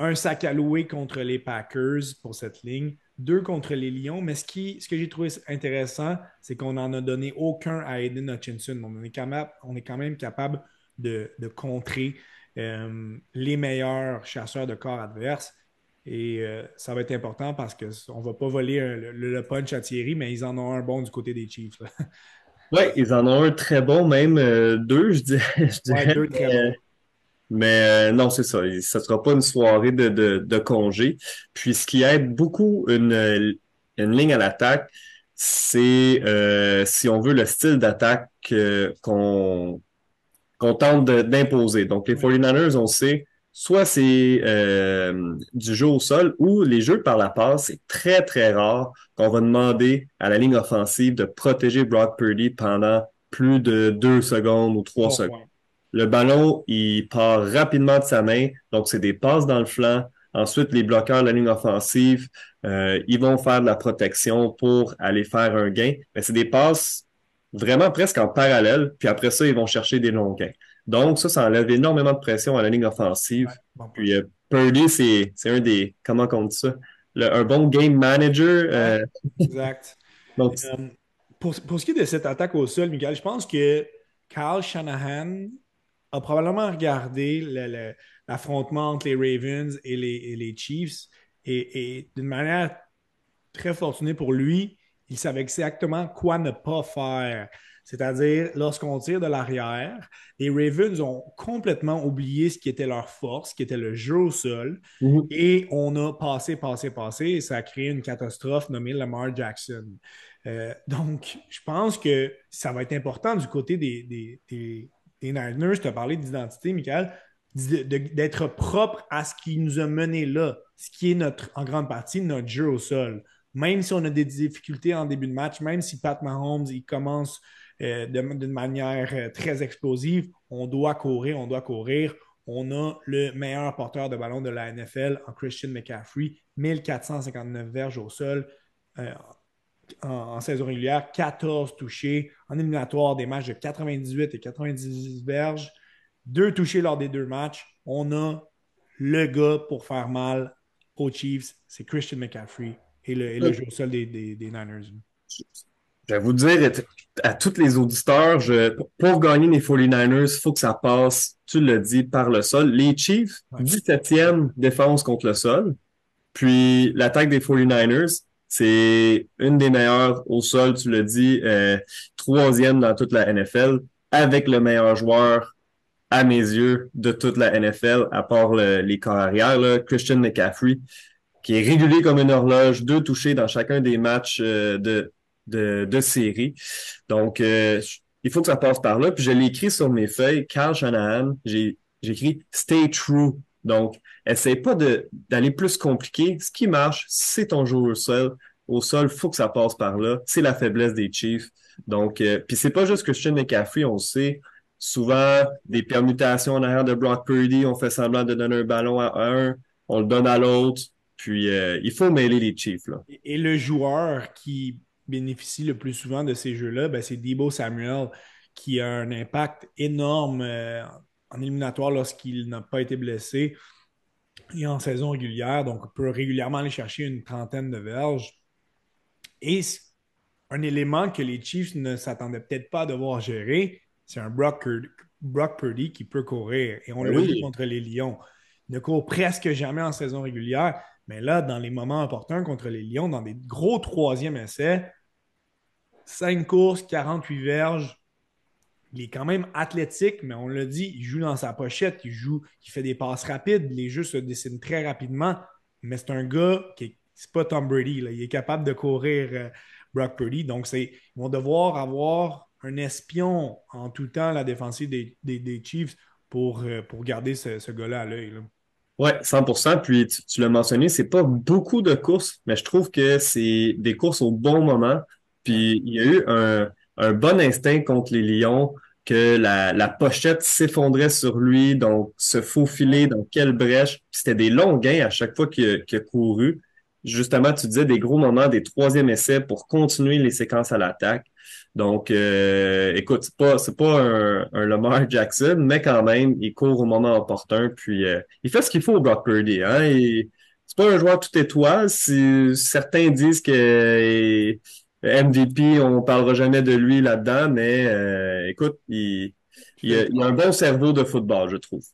Euh, un sac à louer contre les Packers pour cette ligne, deux contre les Lions. Mais ce, qui, ce que j'ai trouvé intéressant, c'est qu'on n'en a donné aucun à Aiden Hutchinson. On est, on est quand même capable de, de contrer euh, les meilleurs chasseurs de corps adverses. Et euh, ça va être important parce qu'on ne va pas voler le, punch à Thierry, mais ils en ont un bon du côté des Chiefs. oui, ils en ont un très bon, même euh, deux, je dirais. deux très bons. Mais euh, non, c'est ça. Ce ne sera pas une soirée de, congé. Puis ce qui aide beaucoup une, une ligne à l'attaque, c'est, si on veut, le style d'attaque qu'on qu'on tente d'imposer. Donc, les 49ers, on sait, soit c'est euh, du jeu au sol ou les jeux par la passe. C'est très, très rare qu'on va demander à la ligne offensive de protéger Brock Purdy pendant plus de deux secondes ou trois secondes. Le ballon, il part rapidement de sa main, donc c'est des passes dans le flanc. Ensuite, les bloqueurs de la ligne offensive, euh, ils vont faire de la protection pour aller faire un gain. Mais c'est des passes vraiment presque en parallèle, puis après ça, ils vont chercher des longs gains. Donc, ça, ça enlève énormément de pression à la ligne offensive. Puis euh, Purdy, c'est, un des, comment on dit ça, un bon game manager. Euh, exact. Donc, pour, pour, ce qui est de cette attaque au sol, Miguel, je pense que Kyle Shanahan a probablement regardé l'affrontement entre les Ravens et les, les Chiefs et, et d'une manière très fortunée pour lui, il savait exactement quoi ne pas faire. C'est-à-dire, lorsqu'on tire de l'arrière, les Ravens ont complètement oublié ce qui était leur force, qui était le jeu au sol, mhm. et on a passé, passé, passé, et ça a créé une catastrophe nommée Lamar Jackson. Euh, donc, je pense que ça va être important du côté des, des, des, Niners. Tu as parlé d'identité, Michael, d'être propre à ce qui nous a mené là, ce qui est notre, en grande partie notre jeu au sol. Même si on a des difficultés en début de match, même si Pat Mahomes, il commence euh, d'une manière euh, très explosive. On doit courir, on doit courir. On a le meilleur porteur de ballon de la NFL en Christian McCaffrey, 1459 verges au sol euh, en, saison régulière, 14 touchés. En éliminatoire, des matchs de 98 et 90 verges, deux touchés lors des deux matchs. On a le gars pour faire mal aux Chiefs, c'est Christian McCaffrey et le, jeu au sol des, des Niners Je vais vous dire à tous les auditeurs, je, pour gagner les 49ers, il faut que ça passe, tu le dis, par le sol. Les Chiefs, 17e défense contre le sol. Puis l'attaque des 49ers, c'est une des meilleures au sol, tu le dis, euh, troisième dans toute la NFL, avec le meilleur joueur à mes yeux de toute la NFL, à part les corps arrière, Christian McCaffrey, qui est régulier comme une horloge, deux touchés dans chacun des matchs euh, de de, de série. Donc, euh, il faut que ça passe par là. Puis je l'ai écrit sur mes feuilles, Carl Shanahan, j'ai écrit Stay True. Donc, essaye pas d'aller plus compliqué. Ce qui marche, c'est ton jeu au sol. Au sol, faut que ça passe par là. C'est la faiblesse des Chiefs. Donc, euh, puis c'est pas juste que Christian McCaffrey, on sait. Souvent, des permutations en arrière de Brock Purdy, on fait semblant de donner un ballon à un, on le donne à l'autre. Puis, euh, il faut mêler les Chiefs. Et le joueur qui bénéficie le plus souvent de ces jeux-là, ben, c'est Debo Samuel qui a un impact énorme euh, en éliminatoire lorsqu'il n'a pas été blessé et en saison régulière. Donc, on peut régulièrement aller chercher une trentaine de verges. Et un élément que les Chiefs ne s'attendaient peut-être pas à devoir gérer, c'est un Brock, Purdy qui peut courir. Et on ben l'a vu contre les Lions. Il ne court presque jamais en saison régulière. Mais là, dans les moments importants contre les Lions, dans des gros troisième essais, 5 courses, 48 verges. Il est quand même athlétique, mais on l'a dit, il joue dans sa pochette, il joue, il fait des passes rapides, les jeux se dessinent très rapidement. Mais c'est un gars qui c'est pas Tom Brady, il est capable de courir euh, Brock Purdy. Donc, ils vont devoir avoir un espion en tout temps la défensive des, Chiefs pour, euh, garder ce, gars-là à l'œil. Oui, 100%. Puis tu, tu l'as mentionné, c'est pas beaucoup de courses, mais je trouve que c'est des courses au bon moment. Puis il y a eu un, un bon instinct contre les Lions que la, la pochette s'effondrait sur lui, donc se faufiler dans quelle brèche. C'était des longs gains à chaque fois qu'il a, couru. Justement, tu disais des gros moments, des troisième essais pour continuer les séquences à l'attaque. Donc, euh, écoute, c'est pas c'est pas un, un, Lamar Jackson, mais quand même, il court au moment opportun, puis euh, il fait ce qu'il faut au Brock Purdy. Hein? C'est pas un joueur tout étoile. Si certains disent que MVP, on parlera jamais de lui là-dedans, mais euh, écoute, il, a, un bon cerveau de football, je trouve.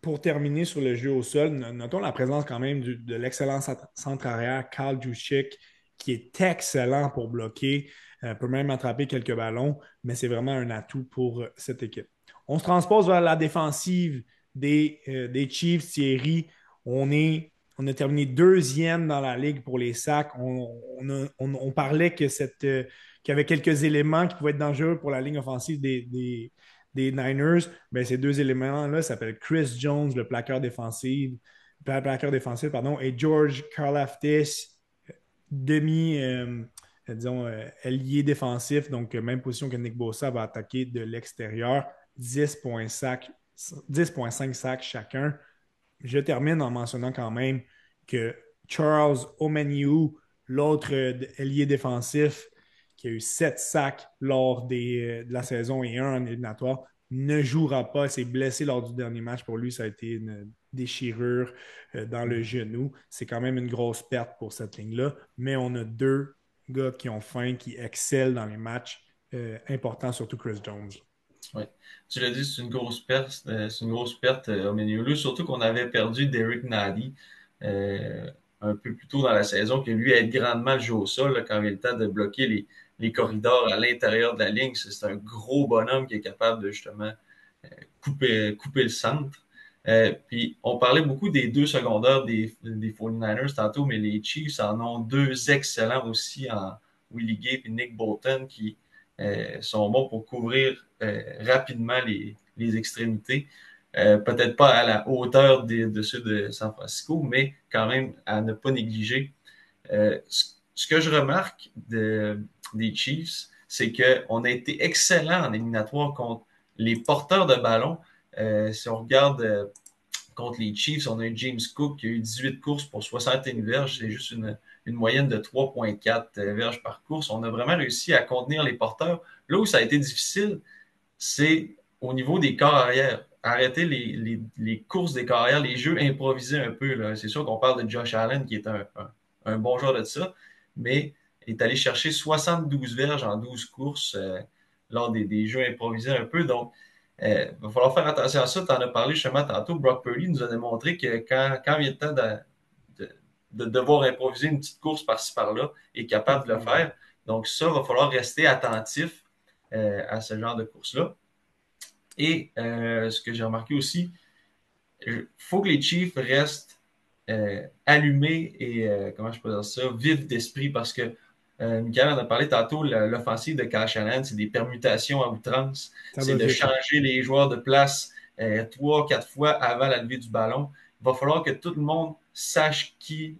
Pour terminer sur le jeu au sol, notons la présence quand même de l'excellent centre arrière, Carl Juszczyk, qui est excellent pour bloquer, euh, peut même attraper quelques ballons, mais c'est vraiment un atout pour euh, cette équipe. On se transpose vers la défensive des, des Chiefs, Thierry. On est on a terminé deuxième dans la ligue pour les sacs. On, parlait que cette, euh, qu'il y avait quelques éléments qui pouvaient être dangereux pour la ligne offensive des, Niners. Ben, ces deux éléments-là s'appellent Chris Jones, le plaqueur défensif, défensif, et George Karlaftis, demi, euh, disons, euh, ailier défensif, donc même position que Nick Bossa va attaquer de l'extérieur. 10,5 sacs chacun je termine en mentionnant quand même que Charles Omeniu, l'autre ailier défensif, qui a eu sept sacs lors euh, de la saison et un en éliminatoire, ne jouera pas. s'est blessé lors du dernier match. Pour lui, ça a été une déchirure euh, dans le genou. C'est quand même une grosse perte pour cette ligne-là. Mais on a deux gars qui ont faim, qui excellent dans les matchs euh, importants, surtout Chris Jones. Oui. Tu l'as dit, c'est une grosse perte, euh, c'est une grosse perte euh, milieu. Surtout qu'on avait perdu Derek Nady euh, un peu plus tôt dans la saison, qui lui a grandement joué au sol quand il a le temps de bloquer les, les corridors à l'intérieur de la ligne. C'est un gros bonhomme qui est capable de justement couper, couper le centre. puis on parlait beaucoup des deux secondaires des, des 49ers tantôt, mais les Chiefs en ont deux excellents aussi en Willie Gay et Nick Bolton qui euh, sont bons pour couvrir euh, rapidement les, les extrémités. Euh, peut-être pas à la hauteur de ceux de San Francisco, mais quand même à ne pas négliger. ce que je remarque de, des Chiefs, c'est qu'on a été excellent en éliminatoire contre les porteurs de ballon. si on regarde contre les Chiefs, on a eu James Cook qui a eu 18 courses pour 61 verges. C'est juste une, une moyenne de 3,4 euh, verges par course. On a vraiment réussi à contenir les porteurs. Là où ça a été difficile, c'est au niveau des corps arrière. Arrêter les, courses des corps arrière, les jeux improvisés un peu. C'est sûr qu'on parle de Josh Allen, qui est un, bon joueur de ça, mais est allé chercher 72 verges en 12 courses lors des, jeux improvisés un peu. Donc, il va falloir faire attention à ça. Tu en as parlé justement tantôt. Brock Purdy nous a démontré que quand, quand vient le temps de, de, devoir improviser une petite course par-ci par-là, est capable de le faire. Donc, ça, il va falloir rester attentif à ce genre de course-là. Et ce que j'ai remarqué aussi, il faut que les Chiefs restent euh, allumés et, euh, comment je peux dire ça, vifs d'esprit parce que euh, Michael en a parlé tantôt, l'offensive de Kyle c'est des permutations à outrance. C'est de changer les joueurs de place trois, quatre fois avant la levée du ballon. Il va falloir que tout le monde sache qui,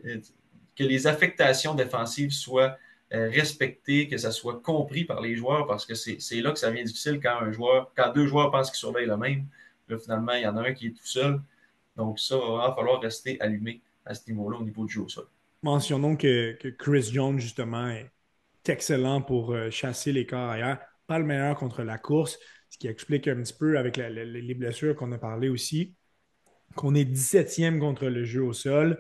que les affectations défensives soient respectées, que ça soit compris par les joueurs parce que c'est là que ça devient difficile quand un joueur, quand deux joueurs pensent qu'ils surveillent le même. Là, finalement, il y en a un qui est tout seul. Donc, ça, va falloir rester allumé à ce niveau-là, au niveau du jeu au sol. Mentionnons que, Chris Jones, justement, est excellent pour euh, chasser les corps ailleurs. Pas le meilleur contre la course, ce qui explique un petit peu avec les blessures qu'on a parlé aussi, qu'on est 17e contre le jeu au sol.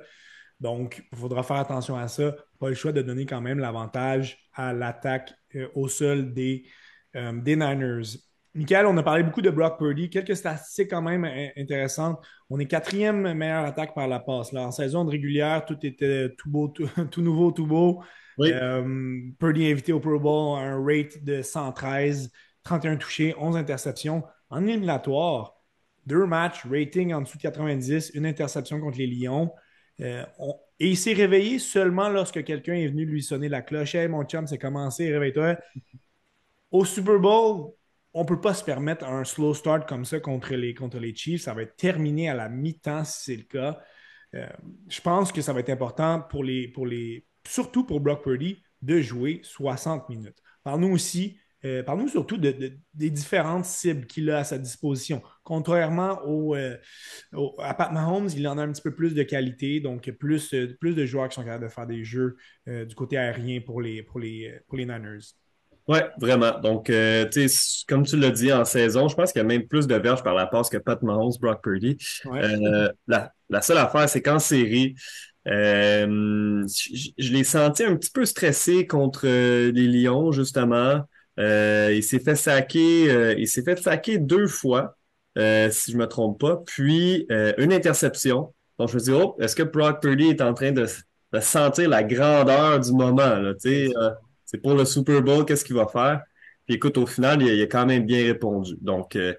Donc, il faudra faire attention à ça. Pas le choix de donner quand même l'avantage à l'attaque euh, au sol des, euh, des Niners. Michael, on a parlé beaucoup de Brock Purdy. Quelques statistiques quand même intéressantes. On est quatrième meilleure attaque par la passe. Là. En saison de régulière, tout était tout beau, tout, nouveau, tout beau. Euh, Purdy invité au Pro Bowl, un rate de 113, 31 touchés, 11 interceptions. En éliminatoire, deux matchs, rating en dessous de 90, une interception contre les Lions. Euh, et il s'est réveillé seulement lorsque quelqu'un est venu lui sonner la cloche. Hey, mon chum, c'est commencé, réveille-toi. Au Super Bowl, on ne peut pas se permettre un slow start comme ça contre les, contre les Chiefs. Ça va être terminé à la mi-temps si c'est le cas. Euh, je pense que ça va être important pour les, pour les, surtout pour Brock Purdy, de jouer 60 minutes. Parle-nous aussi, euh, parle-nous surtout des différentes cibles qu'il a à sa disposition. Contrairement euh, au, à Pat Mahomes, il en a un petit peu plus de qualité, donc plus, plus de joueurs qui sont capables de faire des jeux du côté aérien pour les, pour les, pour les Niners. Oui, vraiment. Donc, euh, comme tu l'as dit en saison, je pense qu'il y a même plus de verges par la passe que Pat Mahomes, Brock Purdy. Euh, la, la, seule affaire, c'est qu'en série, euh, je, l'ai senti un petit peu stressé contre euh, les Lions, justement. Euh, il s'est fait saquer, il s'est fait saquer deux fois, si je me trompe pas, puis une interception. Donc, je me dis, oh, est-ce que Brock Purdy est en train de, de sentir la grandeur du moment, là, sais? C'est pour le Super Bowl, qu'est-ce qu'il va faire? Puis écoute, au final, il a, quand même bien répondu. Donc, euh,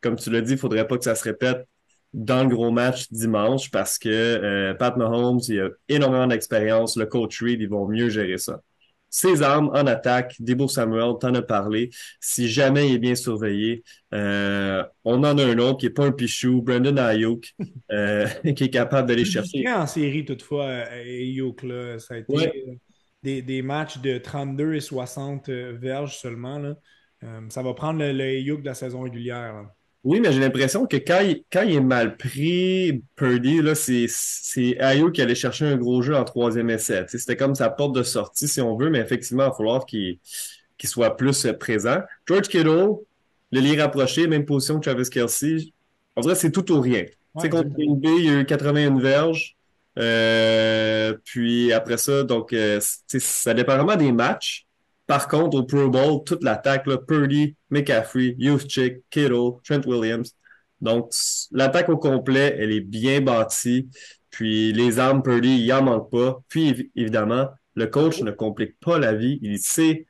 comme tu l'as dit, il faudrait pas que ça se répète dans le gros match dimanche parce que euh, Pat Mahomes, il a énormément d'expérience. Le coach Reed, ils vont mieux gérer ça. Ses armes en attaque, Debo Samuel, t'en as parlé. Si jamais il est bien surveillé, euh, on en a un autre qui est pas un pichou, Brandon Ayuk, qui est capable d'aller chercher. en série toutefois, Ayuk, là, ça a été des, matchs de 32 et 60 euh, verges seulement. Là. Euh, ça va prendre le, le de la saison régulière. Oui, mais j'ai l'impression que quand il, quand il, est mal pris, Purdy, c'est Ayo qui allait chercher un gros jeu en troisième essai. C'était comme sa porte de sortie, si on veut, mais effectivement, il va falloir qu'il soit plus euh, présent. George Kittle, le lit rapproché, même position que Travis Kelsey. On dirait que c'est tout ou rien. Ouais, contre Green Bay, il y a eu 81 verges. Euh, puis après ça, donc euh, ça dépend vraiment des matchs. Par contre, au Pro Bowl, toute l'attaque, Purdy, McCaffrey, Chick, Kittle, Trent Williams. Donc, l'attaque au complet, elle est bien bâtie. Puis les armes Purdy, il en manque pas. Puis évidemment, le coach ne complique pas la vie. Il sait,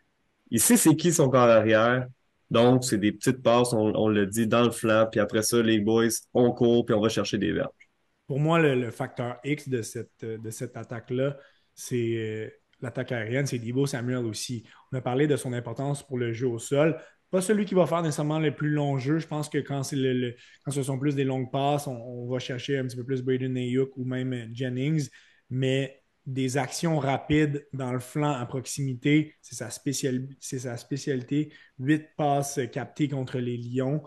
il sait c'est qui son corps arrière. Donc, c'est des petites passes, on, le dit, dans le flanc. Puis après ça, les boys, on court, puis on va chercher des verges pour moi, le, facteur X de cette, de cette attaque-là, c'est euh, l'attaque aérienne, c'est Debo Samuel aussi. On a parlé de son importance pour le jeu au sol. Pas celui qui va faire nécessairement le plus long jeu. Je pense que quand, ce sont plus des longues passes, on, va chercher un petit peu plus Braden Ayuk ou même Jennings. Mais des actions rapides dans le flanc à proximité, c'est sa, sa spécialité. Huit passes captées contre les Lions.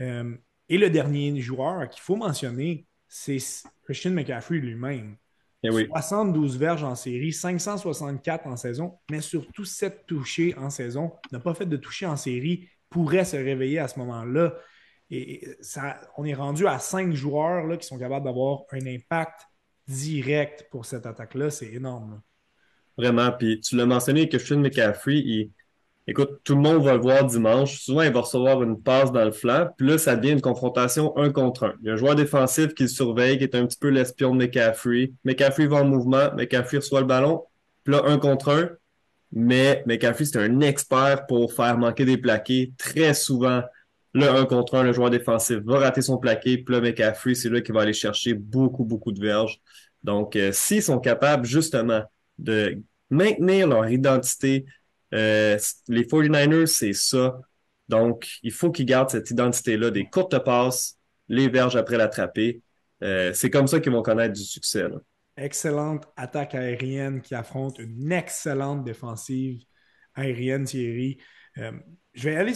Euh, et le dernier joueur qu'il faut mentionner, c'est Christian McCaffrey lui-même. 72 eh verges en série, 564 en saison, mais surtout 7 touchés en saison. N'a pas fait de toucher en série, pourrait se réveiller à ce moment-là. Et ça, on est rendu à 5 joueurs là, qui sont capables d'avoir un impact direct pour cette attaque-là. C'est énorme. Vraiment. Puis tu l'as mentionné, que Christian McCaffrey, il, écoute, tout le monde va le voir dimanche. Souvent, il va recevoir une passe dans le flanc. Puis là, ça devient une confrontation un contre un. Il y a un joueur défensif qui le surveille, qui est un petit peu l'espion de McCaffrey. McCaffrey va en mouvement, McCaffrey reçoit le ballon. Puis là, un contre un. Mais McCaffrey, c'est un expert pour faire manquer des plaqués. Très souvent, le 1 contre 1, le joueur défensif va rater son plaqué. Puis là, McCaffrey, c'est là qu'il va aller chercher beaucoup, beaucoup de verges. Donc, euh, s'ils sont capables justement de maintenir leur identité, euh, les 49ers, c'est ça. Donc, il faut qu'ils gardent cette identité-là, des courtes passes, les verges après l'attraper. Euh, c'est comme ça qu'ils vont connaître du succès. Excellente attaque aérienne qui affronte une excellente défensive aérienne, Thierry. Euh, je vais aller.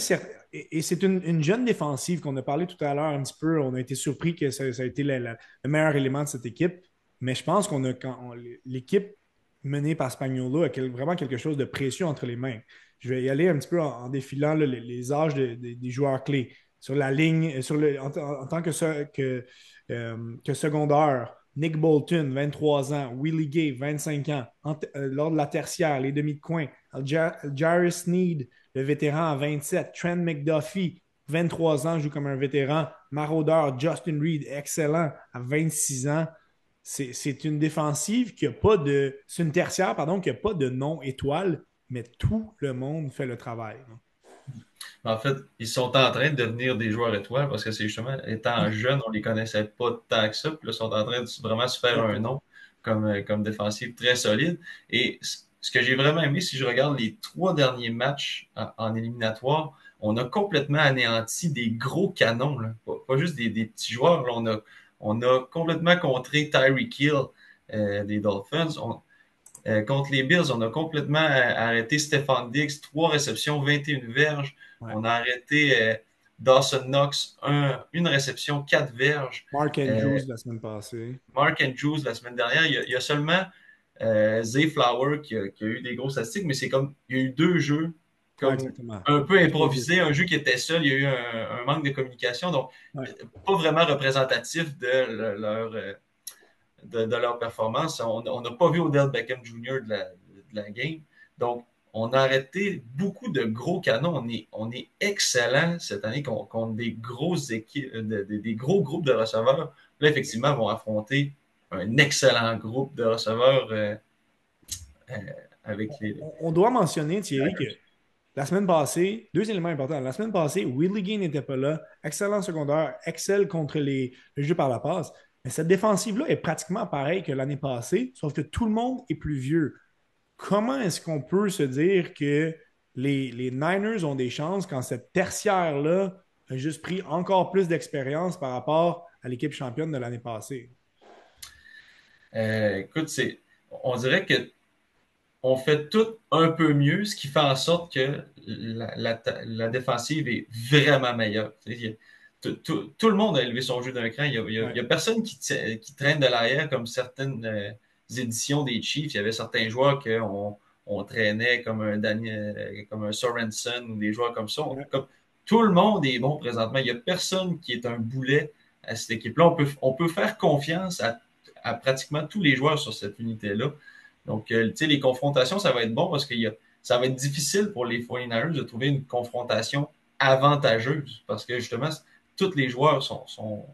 Et, c'est une, jeune défensive qu'on a parlé tout à l'heure un petit peu. On a été surpris que ça, a été le meilleur élément de cette équipe. Mais je pense qu'on a l'équipe menée par Spagnolo a vraiment quelque chose de précieux entre les mains. Je vais y aller un petit peu en, défilant les, âges des joueurs clés. Sur la ligne, sur le, en, tant euh, que secondaire, Nick Bolton, 23 ans, Willie Gay, 25 ans, euh, lors de la tertiaire, les demi de coin, Jairus Sneed, le vétéran à 27, Trent McDuffie, 23 ans, joue comme un vétéran, maraudeur, Justin Reed, excellent, à 26 ans c'est une défensive qui a pas de. C'est une tertiaire, pardon, qui n'a pas de nom étoile, mais tout le monde fait le travail. En fait, ils sont en train de devenir des joueurs étoiles parce que c'est justement, étant jeunes, on les connaissait pas tant que ça. Puis là, ils sont en train de vraiment se faire un nom comme, comme défensive très solide. Et ce que j'ai vraiment aimé, si je regarde les trois derniers matchs en, éliminatoire, on a complètement anéanti des gros canons. Pas, juste des, petits joueurs. on a on a complètement contré Tyreek Hill euh, des Dolphins. Euh, contre les Bills, on a complètement euh, arrêté Stefan Diggs, trois réceptions, 21 verges. On a arrêté Dawson Knox, une réception, quatre verges. Mark Andrews la semaine passée. Mark Andrews la semaine dernière. Il y a, seulement Zay Flower qui a, eu des gros statistiques, mais c'est comme il y a eu deux jeux un peu improvisé, un jeu qui était seul, il y a eu un, manque de communication, donc pas vraiment représentatif de leur, euh, de, leur performance. On n'a pas vu Odell Beckham Jr. De la, game. Donc, on a arrêté beaucoup de gros canons. On est, on est excellent cette année contre des grosses équipes, euh, des gros groupes de receveurs. Là, effectivement, vont affronter un excellent groupe de receveurs euh, avec les. On doit mentionner, Thierry, que la semaine passée, deux éléments importants. La semaine passée, Willie Gay n'était pas là. Excellent secondaire, excelle contre les, le jeu par la passe. Mais cette défensive-là est pratiquement pareille que l'année passée, sauf que tout le monde est plus vieux. Comment est-ce qu'on peut se dire que les, Niners ont des chances quand cette tertiaire-là a juste pris encore plus d'expérience par rapport à l'équipe championne de l'année passée? Euh, écoute, on dirait que on fait tout un peu mieux, ce qui fait en sorte que la, défensive est vraiment meilleure. Tout, le monde a élevé son jeu d'un cran. Il n'y a, personne qui, traîne de l'arrière comme certaines euh, éditions des Chiefs. Il y avait certains joueurs qu'on on traînait comme un Daniel, comme un Sorensen ou des joueurs comme ça. tout le monde est bon présentement. Il n'y a personne qui est un boulet à cette équipe-là. On peut, faire confiance à pratiquement tous les joueurs sur cette unité-là. Donc, euh, tu sais, les confrontations, ça va être bon parce que ça va être difficile pour les 49ers de trouver une confrontation avantageuse parce que justement, tous les joueurs sont,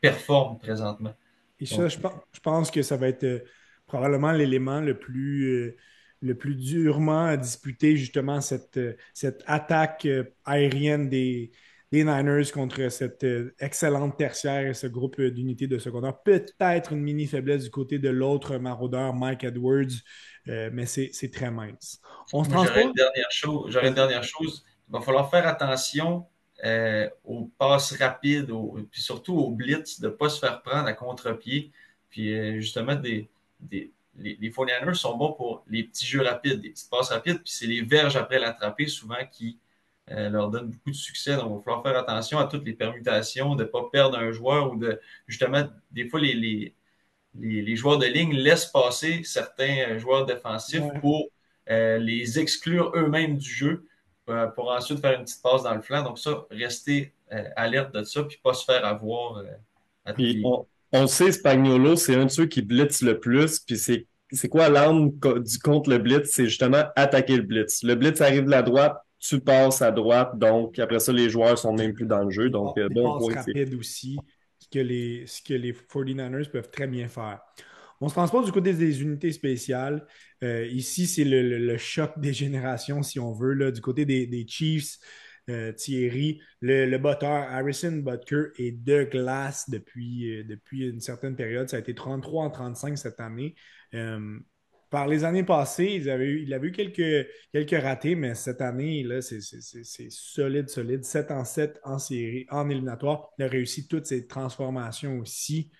performent présentement. Et ça, je, pense, que ça va être euh, probablement l'élément le plus, euh, le plus durement à disputer justement cette, cette attaque aérienne des, des Niners contre cette euh, excellente tertiaire et ce groupe d'unités de secondaire. Peut-être une mini faiblesse du côté de l'autre maraudeur, Mike Edwards, euh, mais c'est très mince. J'aurais une dernière chose. une dernière chose. Il va falloir faire attention euh, aux passes rapides, puis surtout aux blitz, de ne pas se faire prendre à contre-pied. Puis justement, des, les, les 49ers sont bons pour les petits jeux rapides, des petites passes rapides, puis c'est les verges après l'attraper souvent qui euh, leur donne beaucoup de succès. Donc, il va falloir faire attention à toutes les permutations, de ne pas perdre un joueur ou de, justement, des fois, les, les, les, joueurs de ligne laissent passer certains joueurs défensifs pour euh, les exclure eux-mêmes du jeu euh, pour ensuite faire une petite passe dans le flanc. Donc, ça, rester alerte de ça, puis pas se faire avoir. puis on, on, sait, Spagnolo, c'est un de ceux qui blitz le plus, puis c'est c'est quoi l'arme du contre le blitz? C'est justement attaquer le blitz. Le blitz arrive de la droite, tu passes à droite, donc après ça, les joueurs sont même plus dans le jeu. Donc, oh, bon point. rapide aussi, ce que, les, ce que les 49ers peuvent très bien faire. On se transporte du côté des unités spéciales. Euh, ici, c'est le, choc des générations, si on veut, là, du côté des, Chiefs. Euh, Thierry, le, le botteur Harrison Butker est de glace depuis, euh, depuis une certaine période. Ça a été 33 en 35 cette année. Par les années passées, il avait eu, quelques, ratés, mais cette année, là, c'est, solide, solide. 7 en 7 en série, en éliminatoire. Il a réussi toutes ses transformations aussi.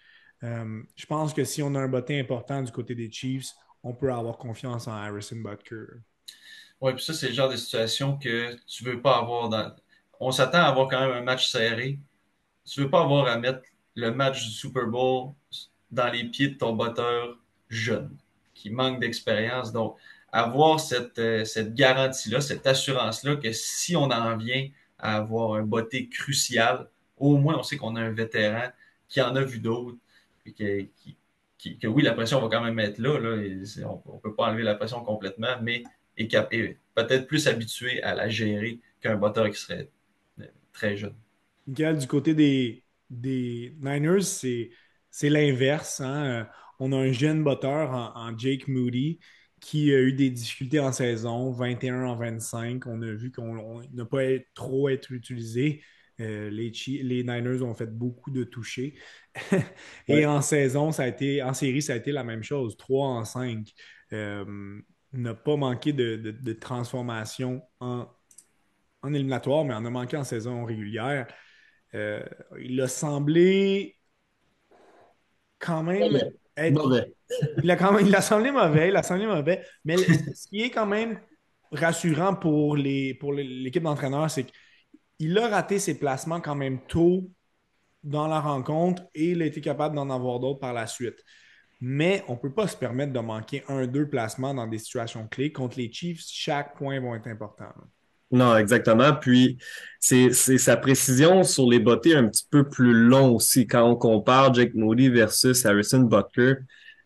Euh, je pense que si on a un bottin important du côté des Chiefs, on peut avoir confiance en Harrison Butker. Oui, puis ça, c'est le genre de situation que tu veux pas avoir. On s'attend à avoir quand même un match serré. Tu veux pas avoir à mettre le match du Super Bowl dans les pieds de ton botteur jeune, qui manque d'expérience. Donc, avoir cette, euh, cette garantie-là, cette assurance-là que si on en vient à avoir un botté crucial, au moins on sait qu'on a un vétéran qui en a vu d'autres, que, oui, la pression va quand même être là. on ne peut pas enlever la pression complètement, mais est, peut-être plus habitué à la gérer qu'un botteur qui serait euh, très jeune. Du côté des, des Niners, c'est l'inverse. Hein. On a un jeune botteur en, Jake Moody qui a eu des difficultés en saison, 21 en 25. On a vu qu'on n'a pas trop été utilisé. Euh, les, les, Niners ont fait beaucoup de touchés. Et en saison, ça a été, en série, ça a été la même chose, 3 en 5. Euh, n'a pas manqué de, transformation en, éliminatoire, mais en a manqué en saison régulière. Euh, il a semblé quand même Mauvais. Il a, quand même, il a semblé mauvais, il a semblé mauvais. Mais ce qui est quand même rassurant pour l'équipe pour d'entraîneurs, c'est que il a raté ses placements quand même tôt dans la rencontre et il a été capable d'en avoir d'autres par la suite. Mais on ne peut pas se permettre de manquer un, deux placements dans des situations clés. Contre les Chiefs, chaque point va être important. Non, exactement. Puis, c'est sa précision sur les bottées un petit peu plus long aussi. Quand on compare Jake Moody versus Harrison Butker,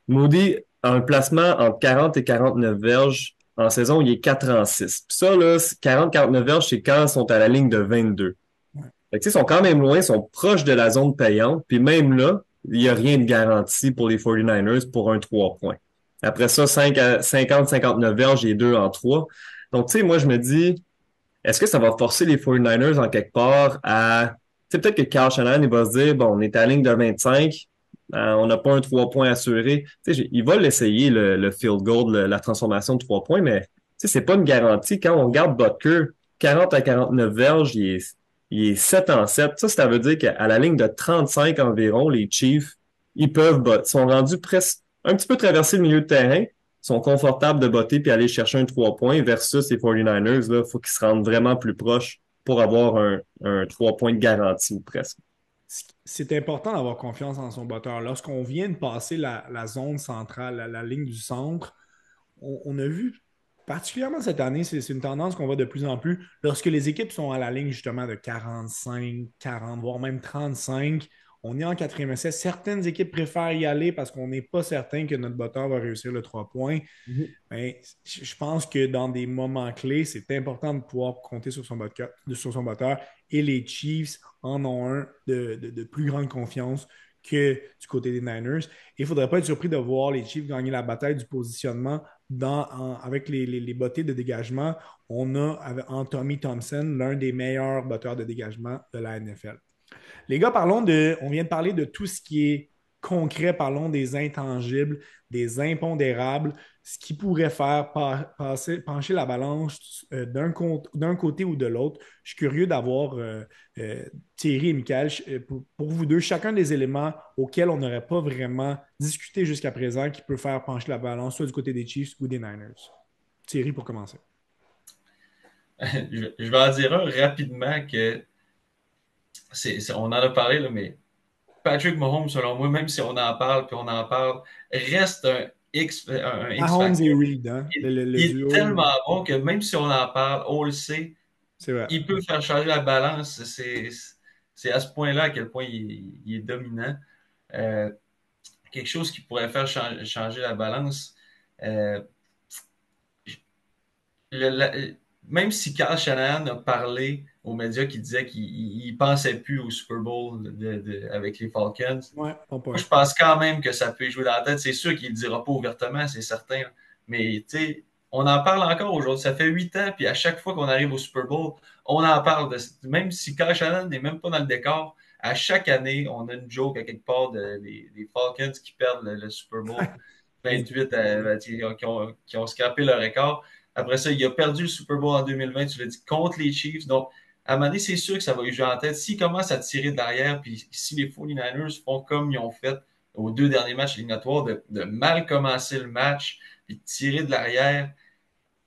Moody a un placement entre 40 et 49 verges en saison, il est 4 en 6. Puis ça, là, 40-49 verges, c'est quand ils sont à la ligne de 22. Fait que, ils sont quand même loin, ils sont proches de la zone payante. Puis même là, il n'y a rien de garanti pour les 49ers pour un 3 points. Après ça, 50-59 verges et 2 en 3. Donc, tu sais, moi, je me dis, est-ce que ça va forcer les 49ers en quelque part à... Tu sais, peut-être que Carl Shannon, il va se dire, bon, on est à la ligne de 25, euh, on n'a pas un trois points assuré. il va l'essayer, le, field goal, la transformation de trois points, mais c'est pas une garantie. Quand on regarde Butker, 40 à 49 verges, il est, il est 7 en 7. Ça, ça veut dire qu'à la ligne de 35 environ, les Chiefs, ils peuvent sont rendus presque un petit peu traverser le milieu de terrain, sont confortables de botter puis aller chercher un trois points versus les 49ers. Il faut qu'ils se rendent vraiment plus proches pour avoir un, un 3 points de garantie presque c'est important d'avoir confiance en son botteur. Lorsqu'on vient de passer la, zone centrale, la, ligne du centre, on, a vu, particulièrement cette année, c'est une tendance qu'on voit de plus en plus, lorsque les équipes sont à la ligne justement de 45, 40, voire même 35, on est en quatrième essai. Certaines équipes préfèrent y aller parce qu'on n'est pas certain que notre botteur va réussir le 3 points. Mhm. Mais je pense que dans des moments clés, c'est important de pouvoir compter sur son, botteur, sur son botteur. Et les Chiefs en ont un de, plus grande confiance que du côté des Niners. il ne faudrait pas être surpris de voir les Chiefs gagner la bataille du positionnement dans, avec les, les, bottées de dégagement. On a en Tommy Thompson l'un des meilleurs botteurs de dégagement de la NFL. Les gars, parlons de. On vient de parler de tout ce qui est concret, parlons des intangibles, des impondérables, ce qui pourrait faire pencher la balance euh, d'un côté ou de l'autre. Je suis curieux d'avoir euh, euh, Thierry et Michael, pour, vous deux, chacun des éléments auxquels on n'aurait pas vraiment discuté jusqu'à présent qui peut faire pencher la balance, soit du côté des Chiefs ou des Niners. Thierry, pour commencer. je vais en dire un rapidement que on en a parlé, là, mais Patrick Mahomes, selon moi, même si on en parle, puis on en parle, reste un X, un X Mahomes et Reed, hein? il, est tellement bon que même si on en parle, on le sait, il peut faire changer la balance. C'est à ce point-là à quel point il, est dominant. Euh, quelque chose qui pourrait faire changer, la balance, Euh, même si Carl Shanahan a parlé aux médias qui disaient qu'il ne pensait plus au Super Bowl avec les Falcons, moi, je pense quand même que ça peut jouer dans la tête. C'est sûr qu'il ne le dira pas ouvertement, c'est certain. Mais tu sais, on en parle encore aujourd'hui. Ça fait huit ans, puis à chaque fois qu'on arrive au Super Bowl, on en parle. De, même si Carl Shanahan n'est même pas dans le décor, à chaque année, on a une joke à quelque part des, Falcons qui perdent le, Super Bowl 28, euh, ben, qui, ont, qui ont scrapé leur record. Après ça, il a perdu le Super Bowl en 2020, tu l'as dit, contre les Chiefs. Donc, à un moment donné, c'est sûr que ça va lui jouer en tête. S'il commence à tirer derrière, puis si les 49ers font comme ils ont fait aux deux derniers matchs éliminatoires, de, de mal commencer le match, puis de tirer de l'arrière,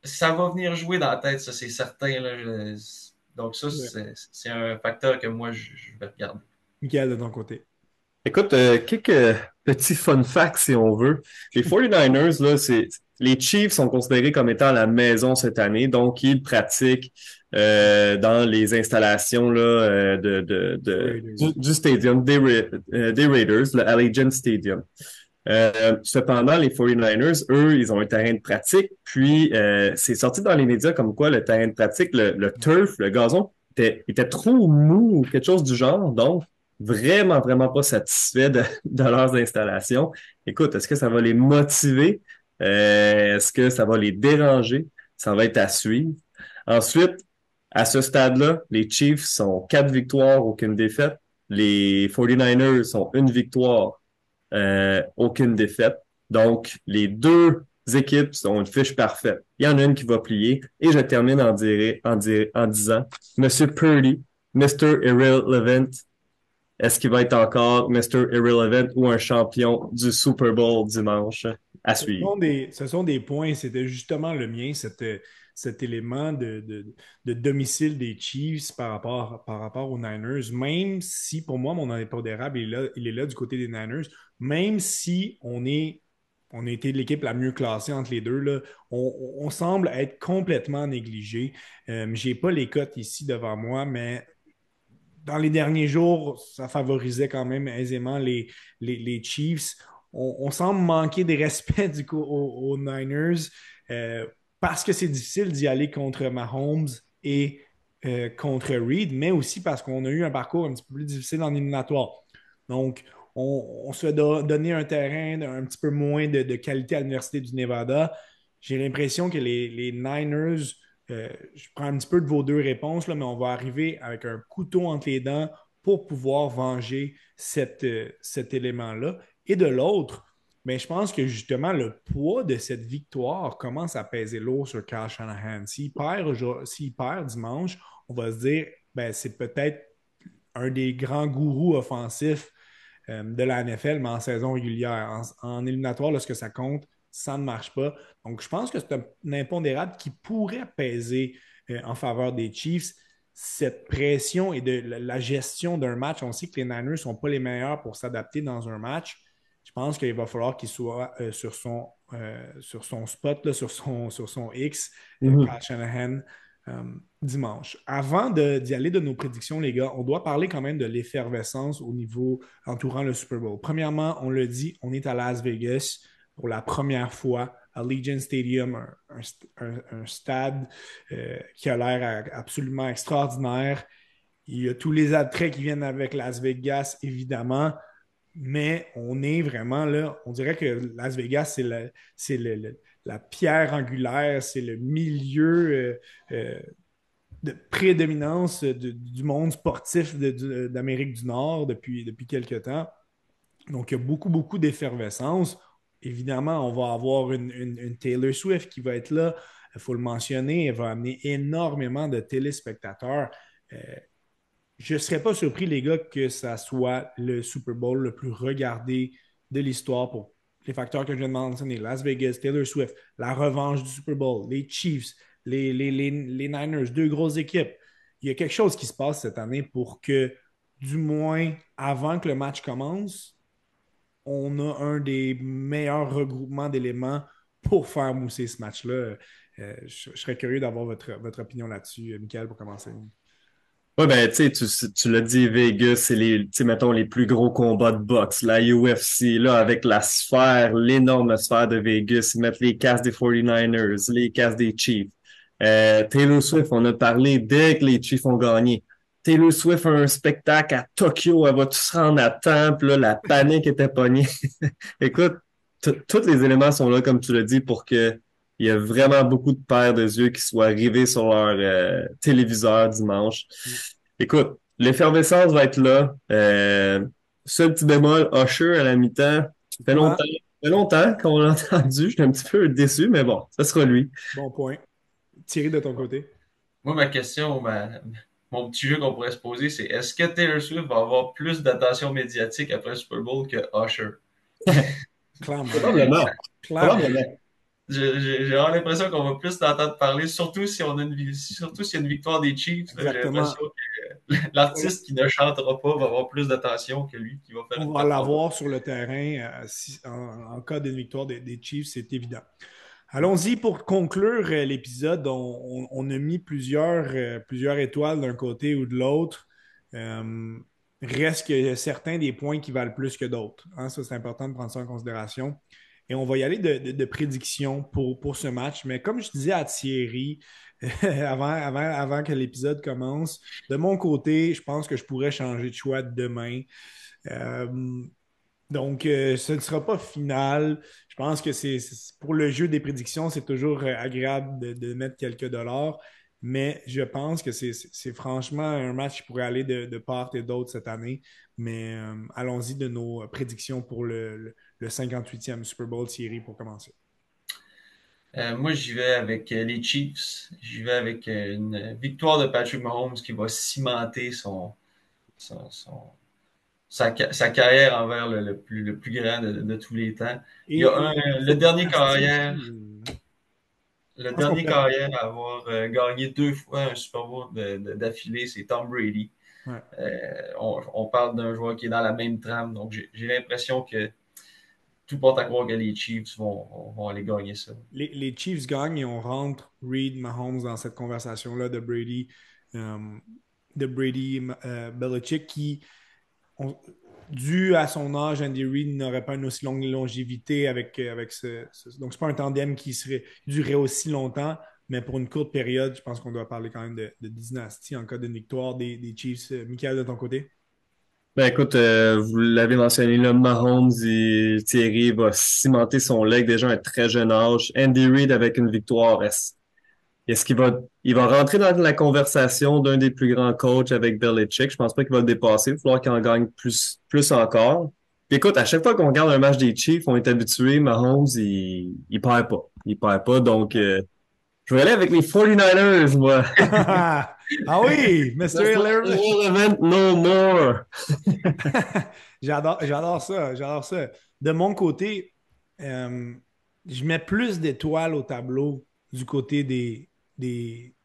ça va venir jouer dans la tête, ça, c'est certain. Là. Donc, ça, c'est un facteur que moi, je, vais regarder. Michael, de ton côté. Écoute, euh, quelques petits fun facts, si on veut. Les 49ers, là, c'est les Chiefs sont considérés comme étant la maison cette année, donc ils pratiquent euh, dans les installations là, euh, de, de, de du, stadium des, des Raiders, le Allegiant Stadium. Euh, cependant, les 49ers, eux, ils ont un terrain de pratique, puis euh, c'est sorti dans les médias comme quoi le terrain de pratique, le, turf, le gazon, était, était, trop mou ou quelque chose du genre, donc vraiment, vraiment pas satisfait de, de leurs installations. Écoute, est-ce que ça va les motiver? Euh, est-ce que ça va les déranger? Ça va être à suivre. Ensuite, à ce stade-là, les Chiefs sont quatre victoires, aucune défaite. Les 49ers sont une victoire, euh, aucune défaite. Donc, les deux équipes ont une fiche parfaite. Il y en a une qui va plier. Et je termine en, en, en disant, Monsieur Purdy, Mr. Irrelevant, est-ce qu'il va être encore Mr. Irrelevant ou un champion du Super Bowl dimanche? À suivre? Ce sont des, ce sont des points, c'était justement le mien, cet élément de, domicile des Chiefs par rapport, par rapport aux Niners, même si pour moi, mon indépendérable, il est là, il est là du côté des Niners, même si on est on a été l'équipe la mieux classée entre les deux. Là. On, semble être complètement négligé. Euh, Je n'ai pas les cotes ici devant moi, mais dans les derniers jours, ça favorisait quand même aisément les, les, Chiefs. On, semble manquer de respect du coup aux, Niners. Euh, parce que c'est difficile d'y aller contre Mahomes et euh, contre Reed, mais aussi parce qu'on a eu un parcours un petit peu plus difficile en éliminatoire. Donc, on, se fait donner un terrain un petit peu moins de, qualité à l'Université du Nevada. J'ai l'impression que les, Niners, euh, je prends un petit peu de vos deux réponses, là, mais on va arriver avec un couteau entre les dents pour pouvoir venger euh, cet élément-là. Et de l'autre, mais je pense que justement, le poids de cette victoire commence à peser lourd sur Kyle Shanahan. S'il perd, perd dimanche, on va se dire, ben, c'est peut-être un des grands gourous offensifs euh, de la NFL, mais en saison régulière. En, éliminatoire, lorsque ça compte, ça ne marche pas. Donc, je pense que c'est un, impondérable qui pourrait peser euh, en faveur des Chiefs. Cette pression et de la gestion d'un match, on sait que les Niners ne sont pas les meilleurs pour s'adapter dans un match je pense qu'il va falloir qu'il soit euh, sur, son, euh, sur son spot, sur, son, sur son X, mm Shanahan, dimanche. Avant d'y aller de nos prédictions, les gars, on doit parler quand même de l'effervescence au niveau entourant le Super Bowl. Premièrement, on le dit, on est à Las Vegas pour la première fois à Legion Stadium, un, stade qui a l'air absolument extraordinaire. Il y a tous les attraits qui viennent avec Las Vegas, évidemment mais on est vraiment là, on dirait que Las Vegas, c'est la, pierre angulaire, c'est le milieu euh, euh, de prédominance du monde sportif d'Amérique du Nord depuis, depuis quelques temps. Donc, il y a beaucoup, beaucoup d'effervescence. Évidemment, on va avoir une, Taylor Swift qui va être là. Il faut le mentionner, elle va amener énormément de téléspectateurs. Euh, je ne serais pas surpris, les gars, que ça soit le Super Bowl le plus regardé de l'histoire pour les facteurs que je viens de mentionner. Las Vegas, Taylor Swift, la revanche du Super Bowl, les Chiefs, les, les, Niners, deux grosses équipes. Il y a quelque chose qui se passe cette année pour que, du moins avant que le match commence, on a un des meilleurs regroupements d'éléments pour faire mousser ce match-là. Euh, je, serais curieux d'avoir votre, votre opinion là-dessus, Michael, pour commencer. Ouais, ben, tu sais, tu, l'as dit, Vegas, c'est les, mettons, les plus gros combats de boxe, la UFC, là, avec la sphère, l'énorme sphère de Vegas, ils mettent les casques des 49ers, les casques des Chiefs. Euh, Taylor Swift, on a parlé dès que les Chiefs ont gagné. Taylor Swift a un spectacle à Tokyo, elle va tout se rendre à temps, là, la panique était pognée. Écoute, tous les éléments sont là, comme tu l'as dit, pour que il y a vraiment beaucoup de paires de yeux qui soient arrivés sur leur euh, téléviseur dimanche. Écoute, l'effervescence va être là. Euh, seul petit bémol, Usher à la mi-temps. Ça fait longtemps, fait longtemps qu'on l'a entendu. Je suis un petit peu déçu, mais bon, ça sera lui. Bon point. Thierry, de ton côté? Moi, ma question, mon petit jeu qu'on pourrait se poser, c'est est-ce que Taylor Swift va avoir plus d'attention médiatique après le Super Bowl que Usher? Clairement. Probablement. Clairement. J'ai l'impression qu'on va plus t'entendre parler, surtout si on a une surtout s'il y a une victoire des Chiefs. J'ai l'impression que l'artiste qui ne chantera pas va avoir plus d'attention que lui qui va faire. On va l'avoir sur le terrain euh, en, cas d'une victoire des, Chiefs, c'est évident. Allons-y pour conclure euh, l'épisode. On, a mis plusieurs, euh, plusieurs étoiles d'un côté ou de l'autre. reste que certains des points qui valent plus que d'autres. Hein. Ça, c'est important de prendre ça en considération. Et on va y aller de, prédictions pour, ce match. Mais comme je disais à Thierry avant, que l'épisode commence, de mon côté, je pense que je pourrais changer de choix demain. Euh, donc, euh, ce ne sera pas final. Je pense que c'est pour le jeu des prédictions, c'est toujours euh, agréable de, mettre quelques dollars. Mais je pense que c'est franchement un match qui pourrait aller de, part et d'autre cette année. Mais allons-y de nos prédictions pour le, le 58e Super Bowl Thierry pour commencer? Euh, moi, j'y vais avec euh, les Chiefs. J'y vais avec euh, une victoire de Patrick Mahomes qui va cimenter son, sa, carrière envers le, plus, le plus grand de, tous les temps. Il y a le dernier carrière. Le dernier carrière à avoir gagné deux fois un Super Bowl d'affilée, c'est Tom Brady. on, on, parle d'un joueur qui est dans la même trame, donc j'ai l'impression que tout porte à croire que les Chiefs vont, aller gagner ça. Les, Chiefs gagnent et on rentre Reed Mahomes dans cette conversation-là de Brady, euh, de Brady euh, Belichick qui, dû à son âge, Andy Reid n'aurait pas une aussi longue longévité avec, avec ce, Donc, ce n'est pas un tandem qui serait durerait aussi longtemps, mais pour une courte période, je pense qu'on doit parler quand même de, dynastie en cas d'une victoire des, des Chiefs. Euh, Michael, de ton côté? Ben écoute, euh, vous l'avez mentionné, là, Mahomes et Thierry va cimenter son leg déjà à un très jeune âge. Andy Reid avec une victoire. Est-ce, qu'il va, il va rentrer dans la conversation d'un des plus grands coachs avec Belichick? Je pense pas qu'il va le dépasser. Il va falloir qu'il en gagne plus, plus encore. écoute, à chaque fois qu'on regarde un match des Chiefs, on est habitué, Mahomes, il, il perd pas. Il perd pas. Donc, euh, je vais aller avec les 49ers, moi. ah oui, Mr. Irrelevant no more. j'adore, j'adore ça, j'adore ça. De mon côté, euh, je mets plus d'étoiles au tableau du côté des, des,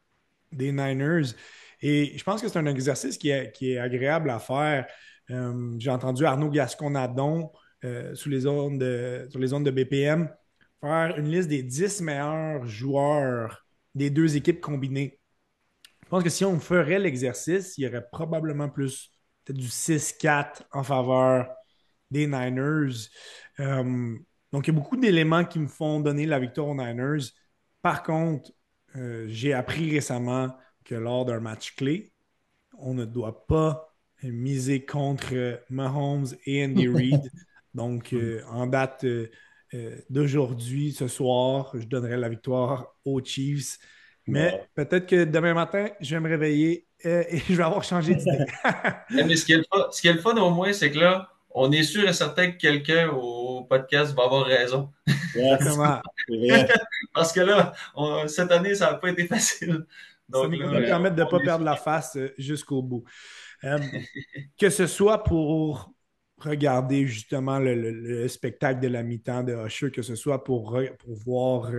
des, Niners. Et je pense que c'est un exercice qui est, qui est agréable à faire. Euh, j'ai entendu Arnaud Gasconadon euh, sous les ondes de, sur les de BPM faire une liste des 10 meilleurs joueurs des deux équipes combinées. Je pense que si on ferait l'exercice, il y aurait probablement plus, peut-être du 6-4 en faveur des Niners. Euh, donc, il y a beaucoup d'éléments qui me font donner la victoire aux Niners. Par contre, euh, j'ai appris récemment que lors d'un match clé, on ne doit pas miser contre Mahomes et Andy Reid. Donc, euh, en date euh, d'aujourd'hui, ce soir, je donnerai la victoire aux Chiefs. Mais peut-être que demain matin, je vais me réveiller et je vais avoir changé d'idée. Mais ce qui est le fun au moins, c'est que là, on est sûr et certain que quelqu'un au podcast va avoir raison. Exactement. Parce que là, cette année, ça n'a pas été facile. Donc, ça nous permettre de ne pas perdre la face euh, jusqu'au bout. que ce soit pour regarder justement le, spectacle de la mi-temps de Usher, que ce soit pour, pour voir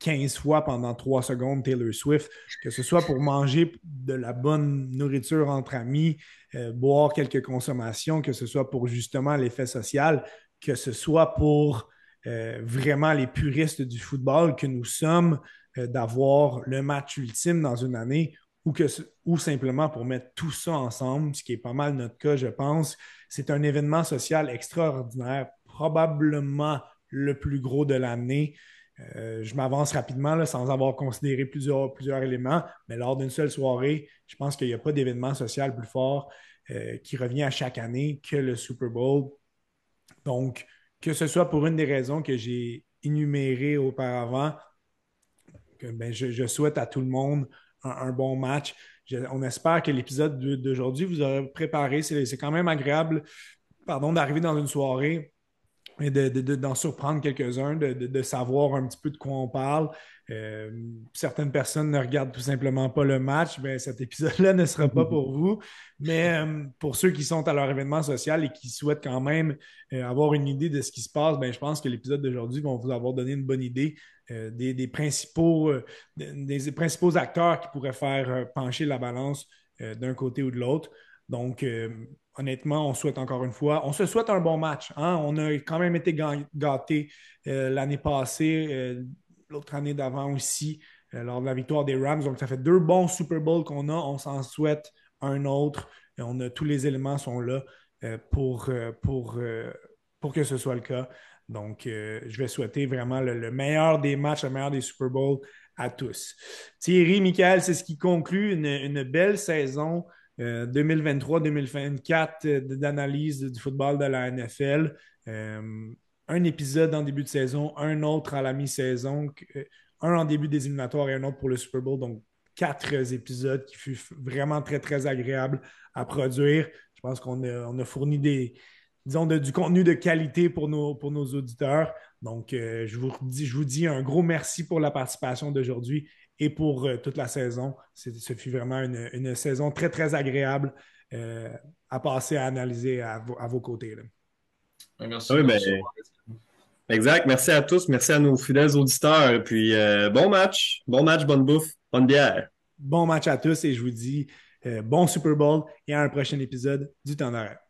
15 euh, fois pendant 3 secondes Taylor Swift, que ce soit pour manger de la bonne nourriture entre amis, euh, boire quelques consommations, que ce soit pour justement l'effet social, que ce soit pour euh, vraiment les puristes du football que nous sommes, d'avoir le match ultime dans une année ou, ou simplement pour mettre tout ça ensemble, ce qui est pas mal notre cas, je pense. C'est un événement social extraordinaire, probablement le plus gros de l'année. Euh, je m'avance rapidement sans avoir considéré plusieurs, éléments, mais lors d'une seule soirée, je pense qu'il n'y a pas d'événement social plus fort euh, qui revient à chaque année que le Super Bowl. Donc, que ce soit pour une des raisons que j'ai énumérées auparavant, ben, je, souhaite à tout le monde un, bon match. on espère que l'épisode d'aujourd'hui vous aura préparé. C'est quand même agréable d'arriver dans une soirée et d'en surprendre quelques-uns, de, savoir un petit peu de quoi on parle. Euh, certaines personnes ne regardent tout simplement pas le match, mais cet épisode-là ne sera pas pour vous. Mais euh, pour ceux qui sont à leur événement social et qui souhaitent quand même euh, avoir une idée de ce qui se passe, ben, je pense que l'épisode d'aujourd'hui va vous avoir donné une bonne idée des, principaux, des, principaux acteurs qui pourraient faire pencher la balance d'un côté ou de l'autre. Donc, honnêtement, on souhaite encore une fois, on se souhaite un bon match. Hein. On a quand même été gâtés euh, l'année passée, euh, l'autre année d'avant aussi, euh, lors de la victoire des Rams. Donc, ça fait deux bons Super Bowls qu'on a. On s'en souhaite un autre. tous les éléments sont là pour, que ce soit le cas. Donc, je vais souhaiter vraiment le, meilleur des matchs, le meilleur des Super Bowls à tous. Thierry, Michael, c'est ce qui conclut une belle saison 2023-2024 euh, euh, d'analyse du football de la NFL. Euh, un épisode en début de saison, un autre à la mi-saison, un en début des éliminatoires et un autre pour le Super Bowl. Donc, quatre épisodes qui furent vraiment très, très agréables à produire. Je pense qu'on a, fourni des, disons, du contenu de qualité pour nos, auditeurs. Donc, je, vous je vous dis un gros merci pour la participation d'aujourd'hui et pour euh, toute la saison. Ce fut vraiment une, saison très, très agréable euh, à passer à analyser à, vos, côtés. Merci. Oui, ben, exact. Merci à tous. Merci à nos fidèles auditeurs. Et puis, euh, bon match. Bon match, bonne bouffe, bonne bière. Bon match à tous et je vous dis bon Super Bowl et à un prochain épisode du temps d'arrêt.